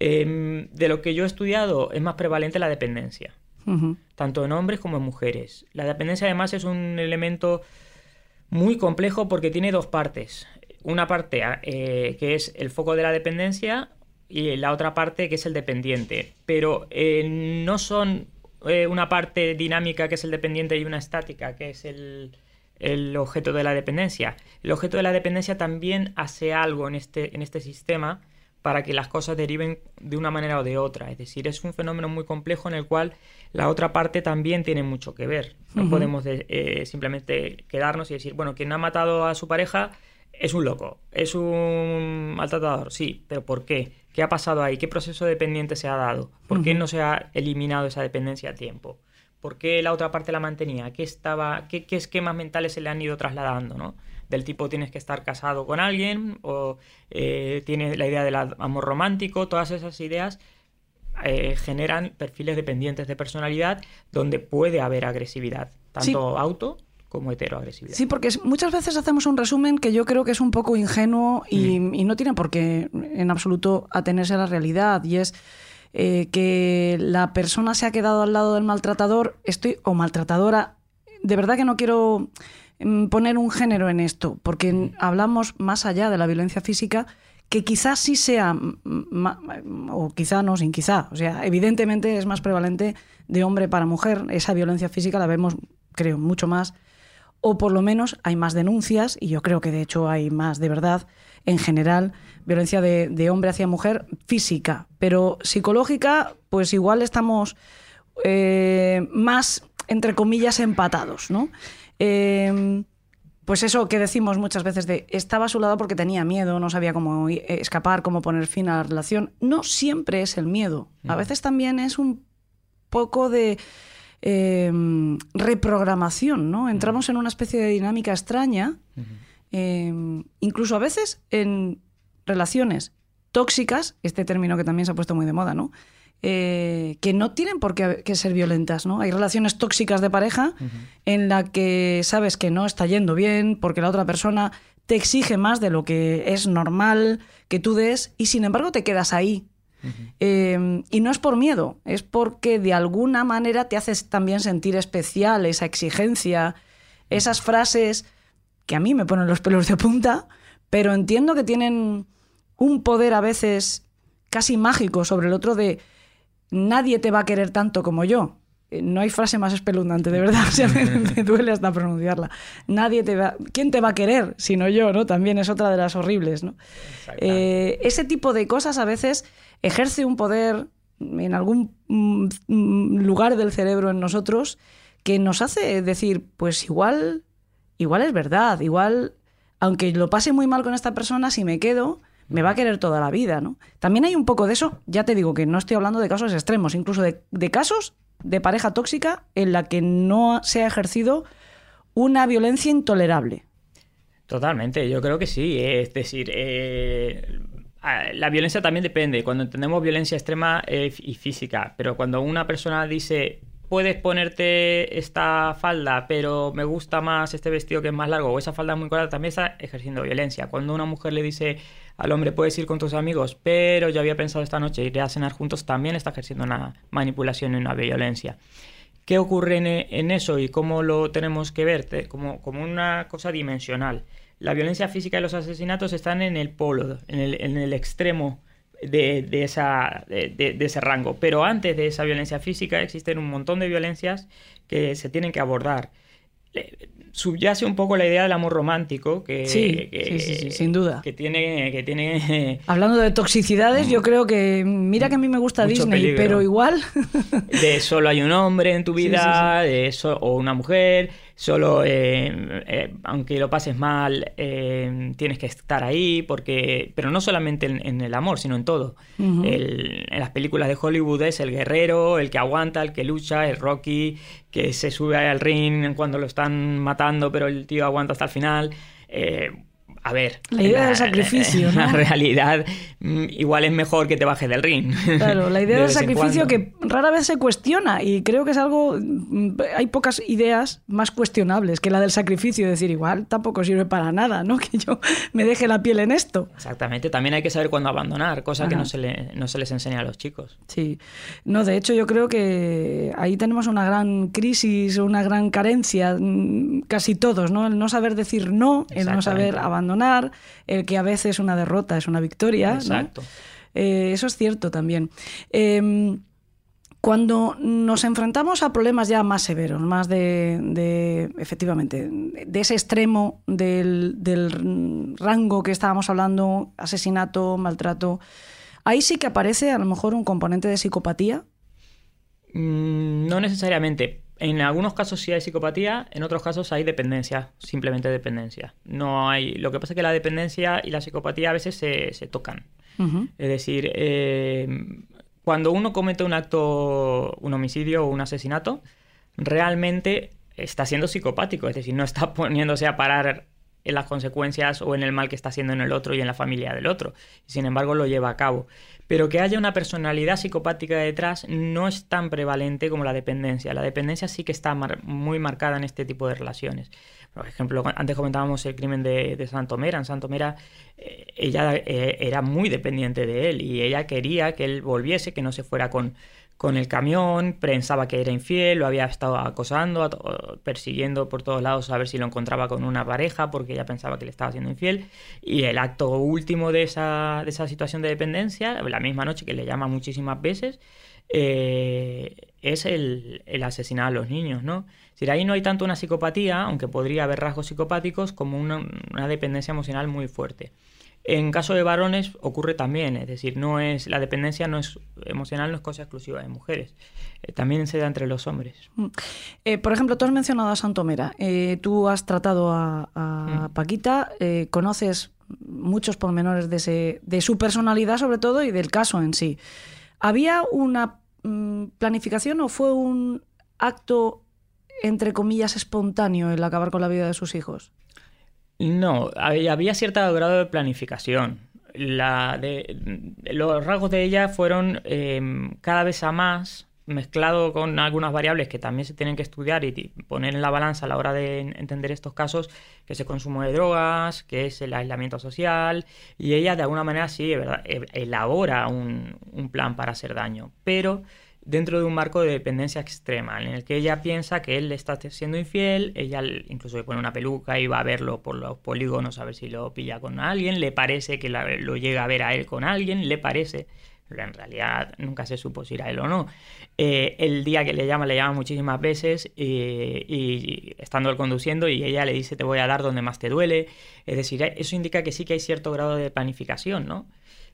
Em, de lo que yo he estudiado es más prevalente la dependencia, Tanto en hombres como en mujeres. La dependencia además es un elemento muy complejo porque tiene dos partes. una parte eh, que es el foco de la dependencia y la otra parte que es el dependiente. Pero eh, no son eh, una parte dinámica que es el dependiente y una estática que es el, el objeto de la dependencia. El objeto de la dependencia también hace algo en este, en este sistema para que las cosas deriven de una manera o de otra. Es decir, es un fenómeno muy complejo en el cual la otra parte también tiene mucho que ver. No podemos eh, simplemente quedarnos y decir, bueno, quien ha matado a su pareja es un loco, es un maltratador, sí, pero ¿por qué? ¿Qué ha pasado ahí? ¿Qué proceso dependiente se ha dado? ¿Por qué no se ha eliminado esa dependencia a tiempo? ¿Por qué la otra parte la mantenía? ¿Qué, estaba, qué, qué esquemas mentales se le han ido trasladando? ¿no? Del tipo tienes que estar casado con alguien o eh, tienes la idea del amor romántico, todas esas ideas eh, generan perfiles dependientes de personalidad donde puede haber agresividad, tanto auto como heteroagresividad. Sí, porque muchas veces hacemos un resumen que yo creo que es un poco ingenuo y, y no tiene por qué en absoluto atenerse a la realidad y es eh, que la persona se ha quedado al lado del maltratador, estoy o maltratadora. De verdad que no quiero mm, poner un género en esto, porque hablamos más allá de la violencia física, que quizás sí sea, o quizá no, sin quizá. O sea, evidentemente es más prevalente de hombre para mujer. Esa violencia física la vemos, creo, mucho más. O por lo menos hay más denuncias, y yo creo que de hecho hay más de verdad, en general, violencia de, hombre hacia mujer física, pero psicológica, pues igual estamos eh, más, entre comillas, empatados, ¿no? Eh, pues eso que decimos muchas veces de estaba a su lado porque tenía miedo, no sabía cómo escapar, cómo poner fin a la relación. No siempre es el miedo. A veces también es un poco de eh, reprogramación, ¿no? Entramos en una especie de dinámica extraña Em, incluso a veces en relaciones tóxicas, este término que también se ha puesto muy de moda, ¿no? Eh, que no tienen por qué, ser violentas, ¿no? Hay relaciones tóxicas de pareja en la que sabes que no está yendo bien porque la otra persona te exige más de lo que es normal que tú des y sin embargo te quedas ahí. Em, y no es por miedo, es porque de alguna manera te haces también sentir especial esa exigencia, esas frases que a mí me ponen los pelos de punta, pero entiendo que tienen un poder a veces casi mágico sobre el otro de nadie te va a querer tanto como yo. Eh, no hay frase más espeluznante, de verdad, me, duele hasta pronunciarla. Nadie te va, ¿quién te va a querer sino yo, no? También es otra de las horribles, ¿no? Eh, ese tipo de cosas a veces ejerce un poder en algún mm, lugar del cerebro en nosotros que nos hace decir, pues igual igual es verdad, igual, aunque lo pase muy mal con esta persona, si me quedo, me va a querer toda la vida, ¿no? También hay un poco de eso, ya te digo que no estoy hablando de casos extremos, incluso de, casos de pareja tóxica en la que no se ha ejercido una violencia intolerable. Totalmente, yo creo que sí. Es decir, eh, la violencia también depende. Cuando entendemos violencia extrema y física, pero cuando una persona dice puedes ponerte esta falda, pero me gusta más este vestido que es más largo, o esa falda muy corta, también está ejerciendo violencia. Cuando una mujer le dice al hombre, puedes ir con tus amigos, pero yo había pensado esta noche ir a cenar juntos, también está ejerciendo una manipulación y una violencia. ¿Qué ocurre en, eso y cómo lo tenemos que ver? Como, como una cosa dimensional. La violencia física y los asesinatos están en el polo, en el, en el extremo de, esa, de, ese rango. Pero antes de esa violencia física existen un montón de violencias que se tienen que abordar. Subyace un poco la idea del amor romántico que, sí, sí, sí, sin duda. que tiene que tiene hablando de toxicidades yo creo que mira que a mí me gusta Disney pero igual de solo hay un hombre en tu vida de eso o una mujer solo, eh, eh, aunque lo pases mal, eh, tienes que estar ahí, porque, pero no solamente en, el amor, sino en todo. en las películas de Hollywood es el guerrero, el que aguanta, el que lucha, el Rocky, que se sube al ring cuando lo están matando, pero el tío aguanta hasta el final a ver. La idea del sacrificio, ¿no? La realidad mm, igual es mejor que te bajes del ring. Claro, la idea del sacrificio que rara vez se cuestiona y creo que es algo. Mm, hay pocas ideas más cuestionables que la del sacrificio. Es decir, igual tampoco sirve para nada, ¿no? Que yo me deje la piel en esto. Exactamente. También hay que saber cuándo abandonar, cosa que no se, le, no se les enseña a los chicos. Sí. No, de hecho, yo creo que ahí tenemos una gran crisis, una gran carencia, mm, casi todos, ¿no? El no saber decir no, el no saber abandonar perdonar, el que a veces una derrota es una victoria. ¿no? Exacto. Eh, eso es cierto también. Eh, cuando nos enfrentamos a problemas ya más severos, más de, de, efectivamente, de ese extremo del, del rango que estábamos hablando, asesinato, maltrato, ahí sí que aparece a lo mejor un componente de psicopatía. Mm, No necesariamente. En algunos casos sí hay psicopatía, en otros casos hay dependencia, simplemente dependencia. No hay. Lo que pasa es que la dependencia y la psicopatía a veces se, se tocan. Es decir, eh, cuando uno comete un acto, un homicidio o un asesinato, realmente está siendo psicopático, es decir, no está poniéndose a parar en las consecuencias o en el mal que está haciendo en el otro y en la familia del otro. Sin embargo lo lleva a cabo. Pero que haya una personalidad psicopática detrás no es tan prevalente como la dependencia. La dependencia sí que está muy marcada en este tipo de relaciones. Por ejemplo, antes comentábamos el crimen de, de Santomera. En Santomera eh, ella eh, era muy dependiente de él y ella quería que él volviese, que no se fuera con, con el camión, pensaba que era infiel, lo había estado acosando, persiguiendo por todos lados a ver si lo encontraba con una pareja porque ella pensaba que le estaba haciendo infiel. Y el acto último de esa, de esa situación de dependencia, la misma noche que le llama muchísimas veces, eh, es el, el asesinar a los niños, ¿no? Es decir, ahí no hay tanto una psicopatía, aunque podría haber rasgos psicopáticos, como una, una dependencia emocional muy fuerte. En caso de varones ocurre también, es decir, no es la dependencia no es emocional, no es cosa exclusiva de mujeres, Eh, también se da entre los hombres. Eh, por ejemplo, tú has mencionado a Santomera. Eh, tú has tratado a, a Mm. Paquita, eh, conoces muchos pormenores de, ese, de su personalidad sobre todo y del caso en sí. ¿Había una mm, planificación o fue un acto, entre comillas, espontáneo el acabar con la vida de sus hijos? No, había cierto grado de planificación. La de, los rasgos de ella fueron eh, cada vez a más mezclado con algunas variables que también se tienen que estudiar y poner en la balanza a la hora de en- entender estos casos, que es el consumo de drogas, que es el aislamiento social, y ella de alguna manera sí, verdad, e- elabora un plan para hacer daño, pero dentro de un marco de dependencia extrema, en el que ella piensa que él le está siendo infiel, ella incluso le pone una peluca y va a verlo por los polígonos a ver si lo pilla con alguien, le parece que lo llega a ver a él con alguien, le parece, pero en realidad nunca se supo si era él o no. Eh, el día que le llama, le llama muchísimas veces eh, y, estando él conduciendo y ella le dice te voy a dar donde más te duele. Es decir, eh, eso indica que sí que hay cierto grado de planificación, ¿no?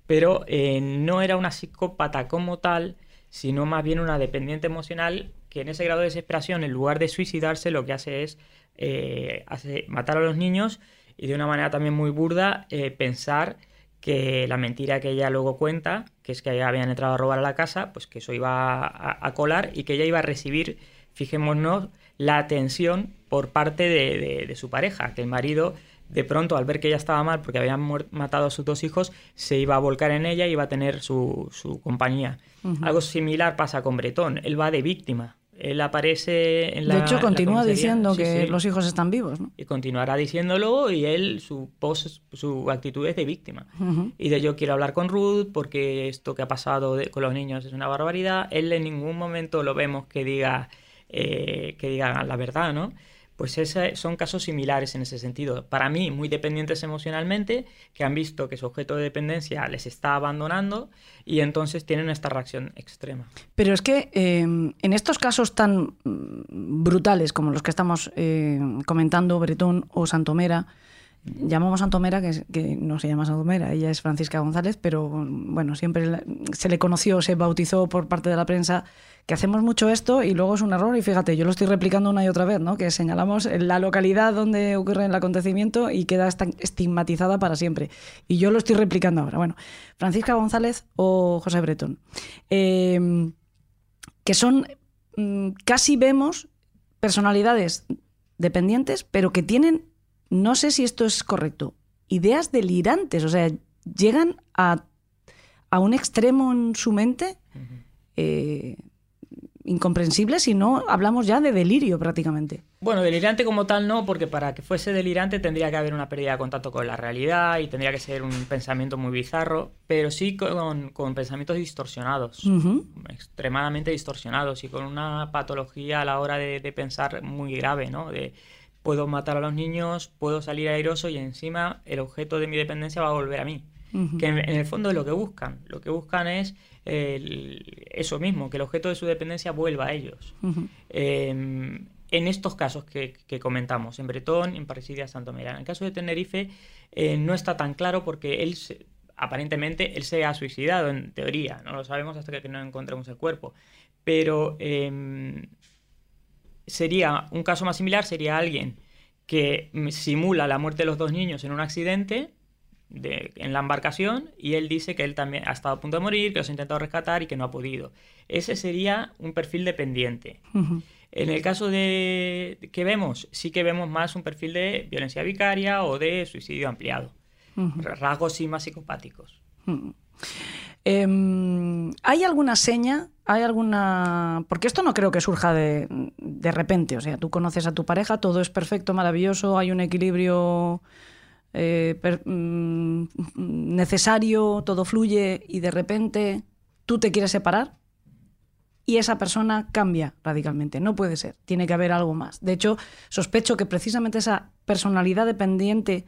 Pero no era una psicópata como tal, sino más bien una dependiente emocional que en ese grado de desesperación, en lugar de suicidarse, lo que hace es eh, hace matar a los niños y de una manera también muy burda eh, pensar que la mentira que ella luego cuenta, que es que habían entrado a robar a la casa, pues que eso iba a, colar y que ella iba a recibir, fijémonos, la atención por parte de- de su pareja, que el marido de pronto al ver que ella estaba mal porque habían matado a sus dos hijos, se iba a volcar en ella y iba a tener su, su compañía. Algo similar pasa con Bretón, él va de víctima. Él aparece en la. de hecho, la continúa diciendo Sí, que sí los hijos están vivos. ¿no? y continuará diciéndolo y él su pos- su actitud es de víctima y de yo quiero hablar con Ruth porque esto que ha pasado de- con los niños es una barbaridad él en ningún momento lo vemos que diga eh, que diga la verdad no pues ese- son casos similares en ese sentido. Para mí muy dependientes emocionalmente que han visto que su objeto de dependencia les está abandonando y entonces tienen esta reacción extrema. Pero es que eh, en estos casos tan mm, brutales como los que estamos eh, comentando, Bretón o Santomera, llamamos Santomera, que, es- que no se llama Santomera, ella es Francisca González, pero bueno, siempre se le conoció, se bautizó por parte de la prensa, que hacemos mucho esto y luego es un error y fíjate, yo lo estoy replicando una y otra vez, ¿no? que señalamos la localidad donde ocurre el acontecimiento y queda estigmatizada para siempre. Y yo lo estoy replicando ahora. Bueno, Francisca González o José Bretón. Eh, que son mm, casi vemos personalidades dependientes, pero que tienen, no sé si esto es correcto, ideas delirantes, o sea, llegan a, a un extremo en su mente eh, incomprensible si no hablamos ya de delirio prácticamente. Bueno, delirante como tal no, porque para que fuese delirante tendría que haber una pérdida de contacto con la realidad y tendría que ser un pensamiento muy bizarro, pero sí con, con pensamientos distorsionados, extremadamente distorsionados y con una patología a la hora de, de pensar muy grave, ¿no? De puedo matar a los niños, puedo salir airoso y encima el objeto de mi dependencia va a volver a mí. Que en, en el fondo es lo que buscan. Lo que buscan es el- eso mismo, que el objeto de su dependencia vuelva a ellos. Eh, en estos casos que, que comentamos, en Bretón, en Parricidia, Santomera. En el caso de Tenerife eh, no está tan claro porque él, se- aparentemente, él se ha suicidado en teoría. No lo sabemos hasta que no encontremos el cuerpo. Pero eh, sería un caso más similar, sería alguien que simula la muerte de los dos niños en un accidente de- en la embarcación y él dice que él también ha estado a punto de morir, que los ha intentado rescatar y que no ha podido. Ese sería un perfil dependiente. Ujú. En el caso de que vemos, sí que vemos más un perfil de violencia vicaria o de suicidio ampliado. Rasgos sí más psicopáticos. Em, ¿Hay alguna seña? ¿Hay alguna.? Porque esto no creo que surja de, de repente. O sea, tú conoces a tu pareja, todo es perfecto, maravilloso, hay un equilibrio eh, mm, necesario, todo fluye y de repente tú te quieres separar y esa persona cambia radicalmente. No puede ser, tiene que haber algo más. De hecho, sospecho que precisamente esa personalidad dependiente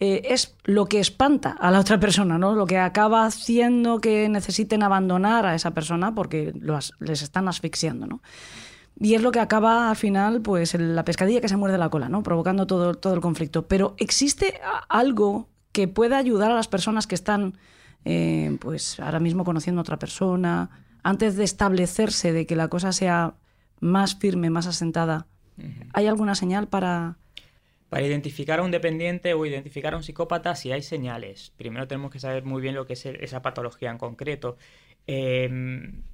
eh, es lo que espanta a la otra persona, ¿no? Lo que acaba haciendo que necesiten abandonar a esa persona porque los- les están asfixiando, ¿no? Y es lo que acaba al final, pues, la pescadilla que se muerde la cola, ¿no? Provocando todo, todo el conflicto. Pero ¿existe algo que pueda ayudar a las personas que están, eh, pues, ahora mismo conociendo a otra persona, antes de establecerse, de que la cosa sea más firme, más asentada? ¿Hay alguna señal para...? Para identificar a un dependiente o identificar a un psicópata, si hay señales. Primero tenemos que saber muy bien lo que es esa patología en concreto. Eh,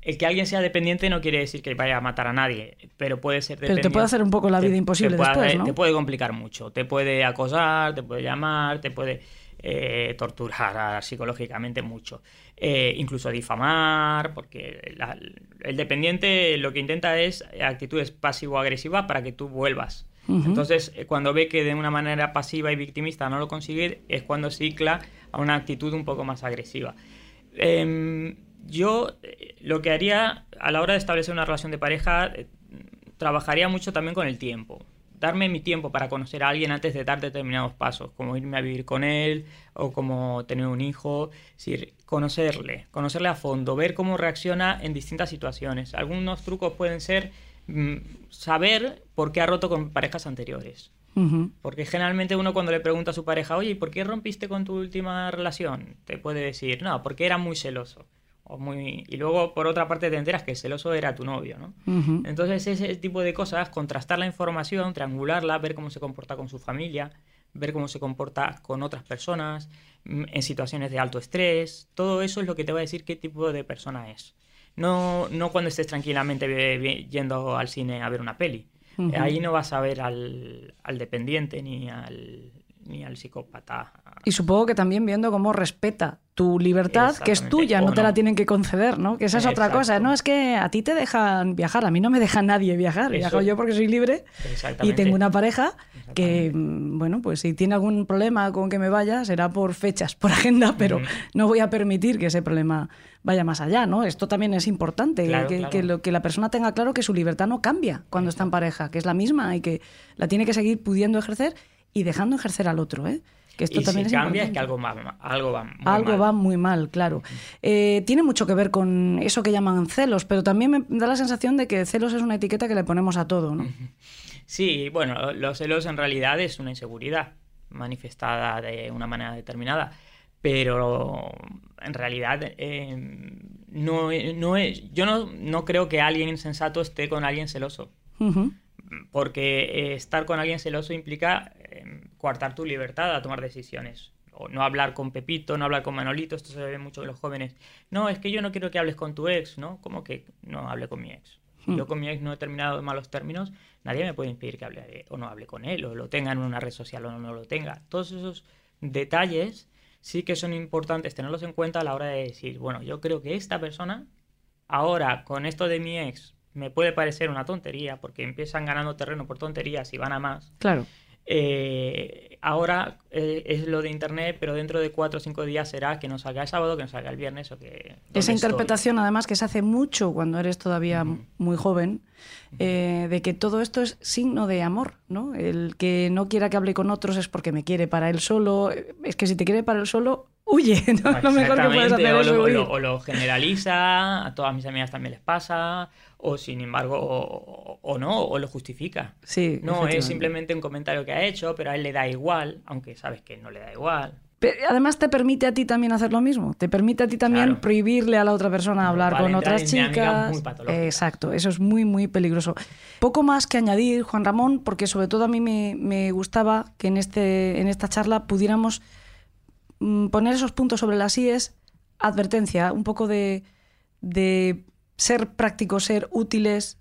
el que alguien sea dependiente no quiere decir que vaya a matar a nadie, pero puede ser Pero te dependiente. puede hacer un poco la Te- vida imposible te puede, después, ¿no? Te puede complicar mucho. Te puede acosar, te puede llamar, te puede eh, torturar psicológicamente mucho. Eh, incluso difamar, porque la- el dependiente lo que intenta es actitudes pasivo-agresivas para que tú vuelvas. Ujú. Entonces, eh, cuando ve que de una manera pasiva y victimista no lo consigue, es cuando cicla a una actitud un poco más agresiva. Em, yo eh, lo que haría a la hora de establecer una relación de pareja, eh, trabajaría mucho también con el tiempo. Darme mi tiempo para conocer a alguien antes de dar determinados pasos, como irme a vivir con él o como tener un hijo. Es decir, conocerle, conocerle a fondo, ver cómo reacciona en distintas situaciones. Algunos trucos pueden ser saber por qué ha roto con parejas anteriores. Porque generalmente uno cuando le pregunta a su pareja, oye, ¿y por qué rompiste con tu última relación? Te puede decir, no, porque era muy celoso. O muy... Y luego, por otra parte, te enteras que el celoso era tu novio, ¿no? Entonces, ese tipo de cosas, contrastar la información, triangularla, ver cómo se comporta con su familia, ver cómo se comporta con otras personas, mm, en situaciones de alto estrés, todo eso es lo que te va a decir qué tipo de persona es. No, no cuando estés tranquilamente yendo al cine a ver una peli. Ahí no vas a ver al, al dependiente ni al, ni al psicópata. Y supongo que también viendo cómo respeta tu libertad, que es tuya, no te la tienen que conceder, ¿no? Que esa es otra cosa. Exacto. No, es que a ti te dejan viajar, a mí no me deja nadie viajar. Eso- Viajo yo porque soy libre y tengo una pareja que, bueno, pues si tiene algún problema con que me vaya, será por fechas, por agenda, pero no voy a permitir que ese problema vaya más allá, ¿no? Esto también es importante, Claro, que, claro. que lo- que la persona tenga claro que su libertad no cambia cuando está en pareja, que es la misma y que la tiene que seguir pudiendo ejercer y dejando ejercer al otro, ¿eh? Que esto y también si es cambia es que algo va, algo va muy Algo mal. va muy mal, claro. Eh, tiene mucho que ver con eso que llaman celos, pero también me da la sensación de que celos es una etiqueta que le ponemos a todo, ¿no? Sí, bueno, los celos en realidad es una inseguridad manifestada de una manera determinada, pero en realidad eh, no, no es, yo no, no creo que alguien insensato esté con alguien celoso, porque estar con alguien celoso implica eh, coartar tu libertad a tomar decisiones. O no hablar con Pepito, no hablar con Manolito, esto se ve mucho en los jóvenes. No, es que yo no quiero que hables con tu ex, ¿no? ¿Cómo que no hable con mi ex? Si Hmm. yo con mi ex no he terminado en malos términos, nadie me puede impedir que hable o no hable con él, o lo tenga en una red social o no lo tenga. Todos esos detalles sí que son importantes tenerlos en cuenta a la hora de decir, bueno, yo creo que esta persona, ahora con esto de mi ex, me puede parecer una tontería, porque empiezan ganando terreno por tonterías y van a más. Claro. Eh, ahora eh, es lo de internet, pero dentro de cuatro o cinco días será que nos salga el sábado, que nos salga el viernes o que... Esa interpretación, además, que se hace mucho cuando eres todavía muy joven, eh, de que todo esto es signo de amor, ¿no? El que no quiera que hable con otros es porque me quiere para él solo. Es que si te quiere para él solo, huye. ¿no? Lo mejor que puedes hacer o es lo, o huir. lo- o lo generaliza, a todas mis amigas también les pasa, o sin embargo, o, o no, o lo justifica. Sí, No, es simplemente un comentario que ha hecho, pero a él le da igual, aunque sabes que no le da igual. Pero además te permite a ti también hacer lo mismo. Te permite a ti también Claro. prohibirle a la otra persona hablar Vale, con otras chicas. muy. Exacto, eso es muy, muy peligroso. Poco más que añadir, Juan Ramón, porque sobre todo a mí me, me gustaba que en, este, en esta charla pudiéramos poner esos puntos sobre las IES, advertencia, un poco de, de ser prácticos, ser útiles,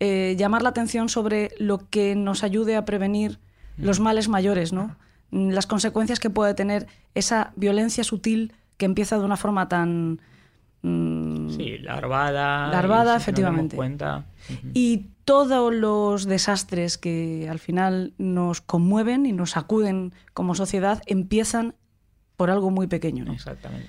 eh, llamar la atención sobre lo que nos ayude a prevenir los males mayores, ¿no? Mm, Las consecuencias que puede tener esa violencia sutil que empieza de una forma tan... mm, Sí, larvada. Larvada, y efectivamente. y todos los desastres que al final nos conmueven y nos sacuden como sociedad empiezan por algo muy pequeño. ¿no? Exactamente.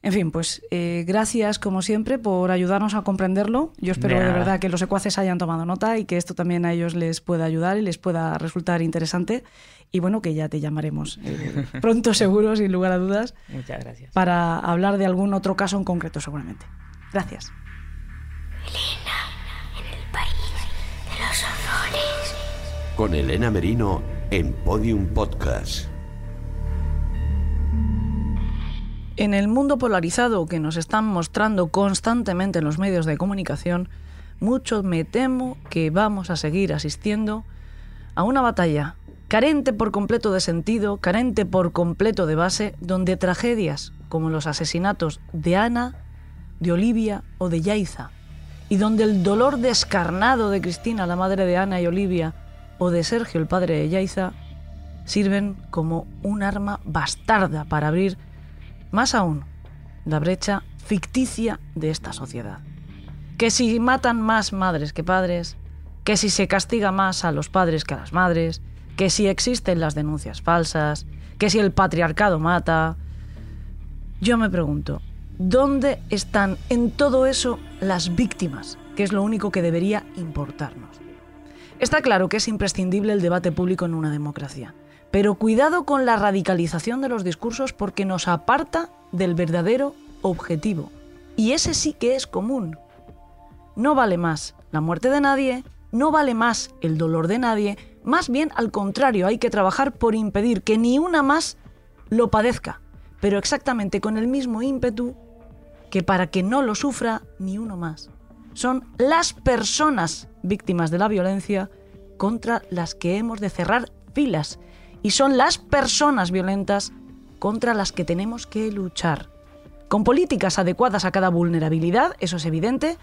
En fin, pues eh, gracias como siempre por ayudarnos a comprenderlo. Yo espero De verdad que los secuaces hayan tomado nota y que esto también a ellos les pueda ayudar y les pueda resultar interesante. Y bueno, que ya te llamaremos eh, pronto seguro, sin lugar a dudas, Muchas gracias. para hablar de algún otro caso en concreto seguramente. Gracias. en el país de los horrores. Con Elena Merino en Podium Podcast. En el mundo polarizado que nos están mostrando constantemente en los medios de comunicación, mucho me temo que vamos a seguir asistiendo a una batalla carente por completo de sentido, carente por completo de base, donde tragedias como los asesinatos de Ana, de Olivia o de Yaiza, y donde el dolor descarnado de Cristina, la madre de Ana y Olivia, o de Sergio, el padre de Yaiza, sirven como un arma bastarda para abrir más aún, la brecha ficticia de esta sociedad. Que si matan más madres que padres, que si se castiga más a los padres que a las madres, que si existen las denuncias falsas, que si el patriarcado mata. Yo me pregunto, ¿dónde están en todo eso las víctimas? Que es lo único que debería importarnos. Está claro que es imprescindible el debate público en una democracia, pero cuidado con la radicalización de los discursos porque nos aparta del verdadero objetivo. Y ese sí que es común. No vale más la muerte de nadie, no vale más el dolor de nadie, más bien al contrario, hay que trabajar por impedir que ni una más lo padezca, pero exactamente con el mismo ímpetu que para que no lo sufra ni uno más. Son las personas víctimas de la violencia contra las que hemos de cerrar filas y son las personas violentas contra las que tenemos que luchar. Con políticas adecuadas a cada vulnerabilidad, eso es evidente,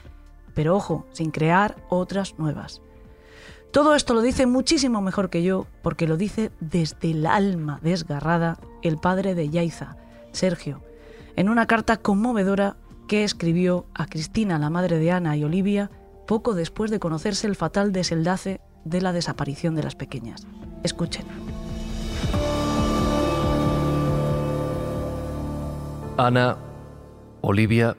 pero ojo, sin crear otras nuevas. Todo esto lo dice muchísimo mejor que yo, porque lo dice desde el alma desgarrada el padre de Yaiza, Sergio, en una carta conmovedora que escribió a Cristina, la madre de Ana y Olivia, poco después de conocerse el fatal desenlace de la desaparición de las pequeñas. Escuchen. Ana, Olivia,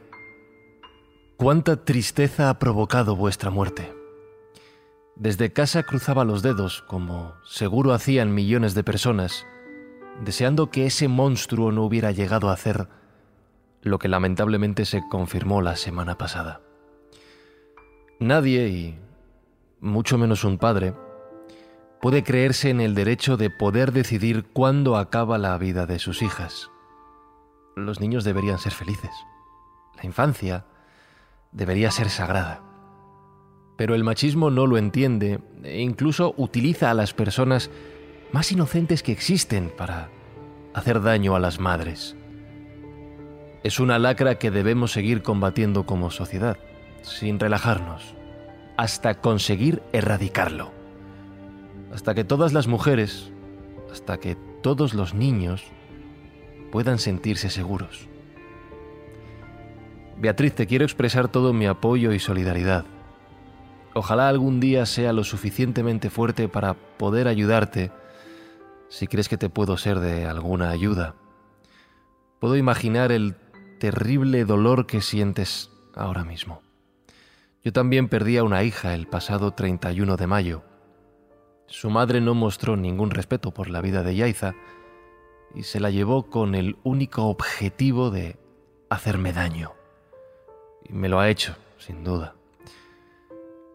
cuánta tristeza ha provocado vuestra muerte. Desde casa cruzaba los dedos, como seguro hacían millones de personas, deseando que ese monstruo no hubiera llegado a hacer lo que lamentablemente se confirmó la semana pasada. Nadie, y mucho menos un padre, puede creerse en el derecho de poder decidir cuándo acaba la vida de sus hijas. Los niños deberían ser felices. La infancia debería ser sagrada. Pero el machismo no lo entiende e incluso utiliza a las personas más inocentes que existen para hacer daño a las madres. Es una lacra que debemos seguir combatiendo como sociedad, sin relajarnos, hasta conseguir erradicarlo. Hasta que todas las mujeres, hasta que todos los niños puedan sentirse seguros. Beatriz, te quiero expresar todo mi apoyo y solidaridad. Ojalá algún día sea lo suficientemente fuerte para poder ayudarte si crees que te puedo ser de alguna ayuda. Puedo imaginar el terrible dolor que sientes ahora mismo. Yo también perdí a una hija el pasado 31 de mayo. Su madre no mostró ningún respeto por la vida de Yaiza y se la llevó con el único objetivo de hacerme daño. Y me lo ha hecho, sin duda.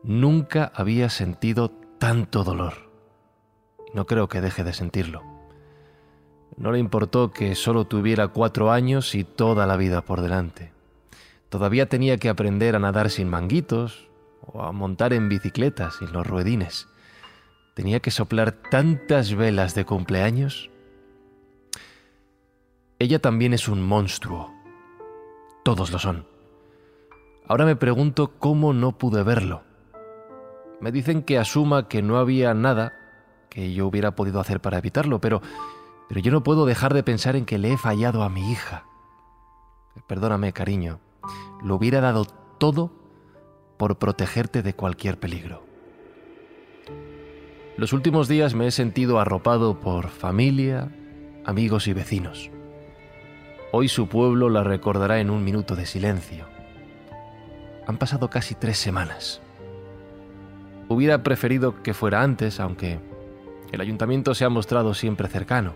Nunca había sentido tanto dolor. No creo que deje de sentirlo. No le importó que solo tuviera cuatro años y toda la vida por delante. Todavía tenía que aprender a nadar sin manguitos o a montar en bicicleta sin los ruedines. Tenía que soplar tantas velas de cumpleaños. Ella también es un monstruo. Todos lo son. Ahora me pregunto cómo no pude verlo. Me dicen que asuma que no había nada que yo hubiera podido hacer para evitarlo, pero, pero yo no puedo dejar de pensar en que le he fallado a mi hija. Perdóname, cariño. Lo hubiera dado todo por protegerte de cualquier peligro. Los últimos días me he sentido arropado por familia, amigos y vecinos. Hoy su pueblo la recordará en un minuto de silencio. Han pasado casi tres semanas. Hubiera preferido que fuera antes, aunque el ayuntamiento se ha mostrado siempre cercano.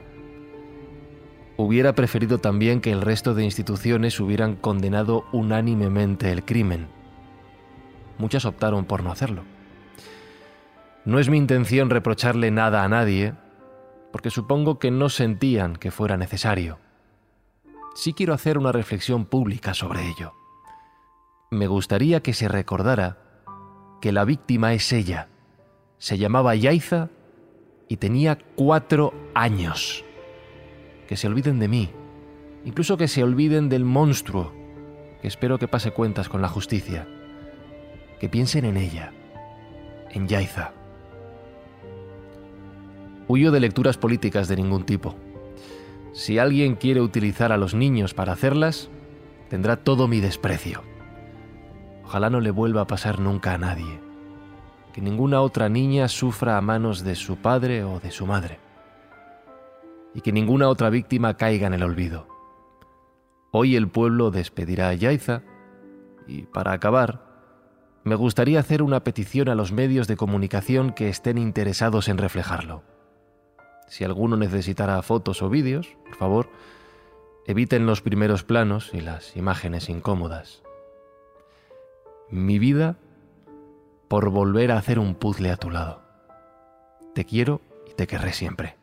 Hubiera preferido también que el resto de instituciones hubieran condenado unánimemente el crimen. Muchas optaron por no hacerlo. No es mi intención reprocharle nada a nadie, porque supongo que no sentían que fuera necesario. Sí quiero hacer una reflexión pública sobre ello. Me gustaría que se recordara que la víctima es ella. Se llamaba Yaiza y tenía cuatro años. Que se olviden de mí, incluso que se olviden del monstruo, que espero que pase cuentas con la justicia. Que piensen en ella, en Yaiza. Huyo de lecturas políticas de ningún tipo. Si alguien quiere utilizar a los niños para hacerlas, tendrá todo mi desprecio. Ojalá no le vuelva a pasar nunca a nadie que ninguna otra niña sufra a manos de su padre o de su madre, y que ninguna otra víctima caiga en el olvido. Hoy el pueblo despedirá a Yaiza, y para acabar, me gustaría hacer una petición a los medios de comunicación que estén interesados en reflejarlo. Si alguno necesitara fotos o vídeos, por favor, eviten los primeros planos y las imágenes incómodas. Mi vida por volver a hacer un puzzle a tu lado. Te quiero y te querré siempre.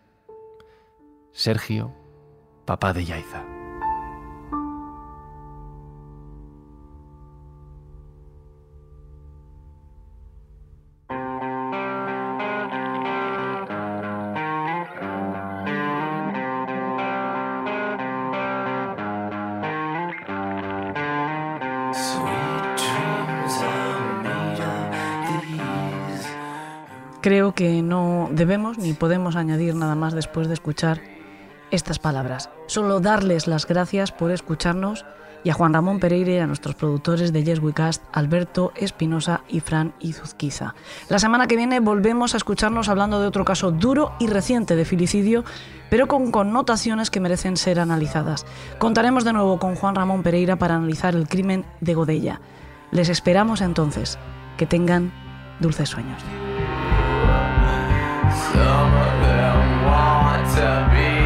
Sergio, papá de Yaiza. Debemos ni podemos añadir nada más después de escuchar estas palabras. Solo darles las gracias por escucharnos y a Juan Ramón Pereira y a nuestros productores de Yes We Cast, Alberto Espinosa y Fran Izuzquiza. La semana que viene volvemos a escucharnos hablando de otro caso duro y reciente de filicidio, pero con connotaciones que merecen ser analizadas. Contaremos de nuevo con Juan Ramón Pereira para analizar el crimen de Godella. Les esperamos entonces. Que tengan dulces sueños. to be.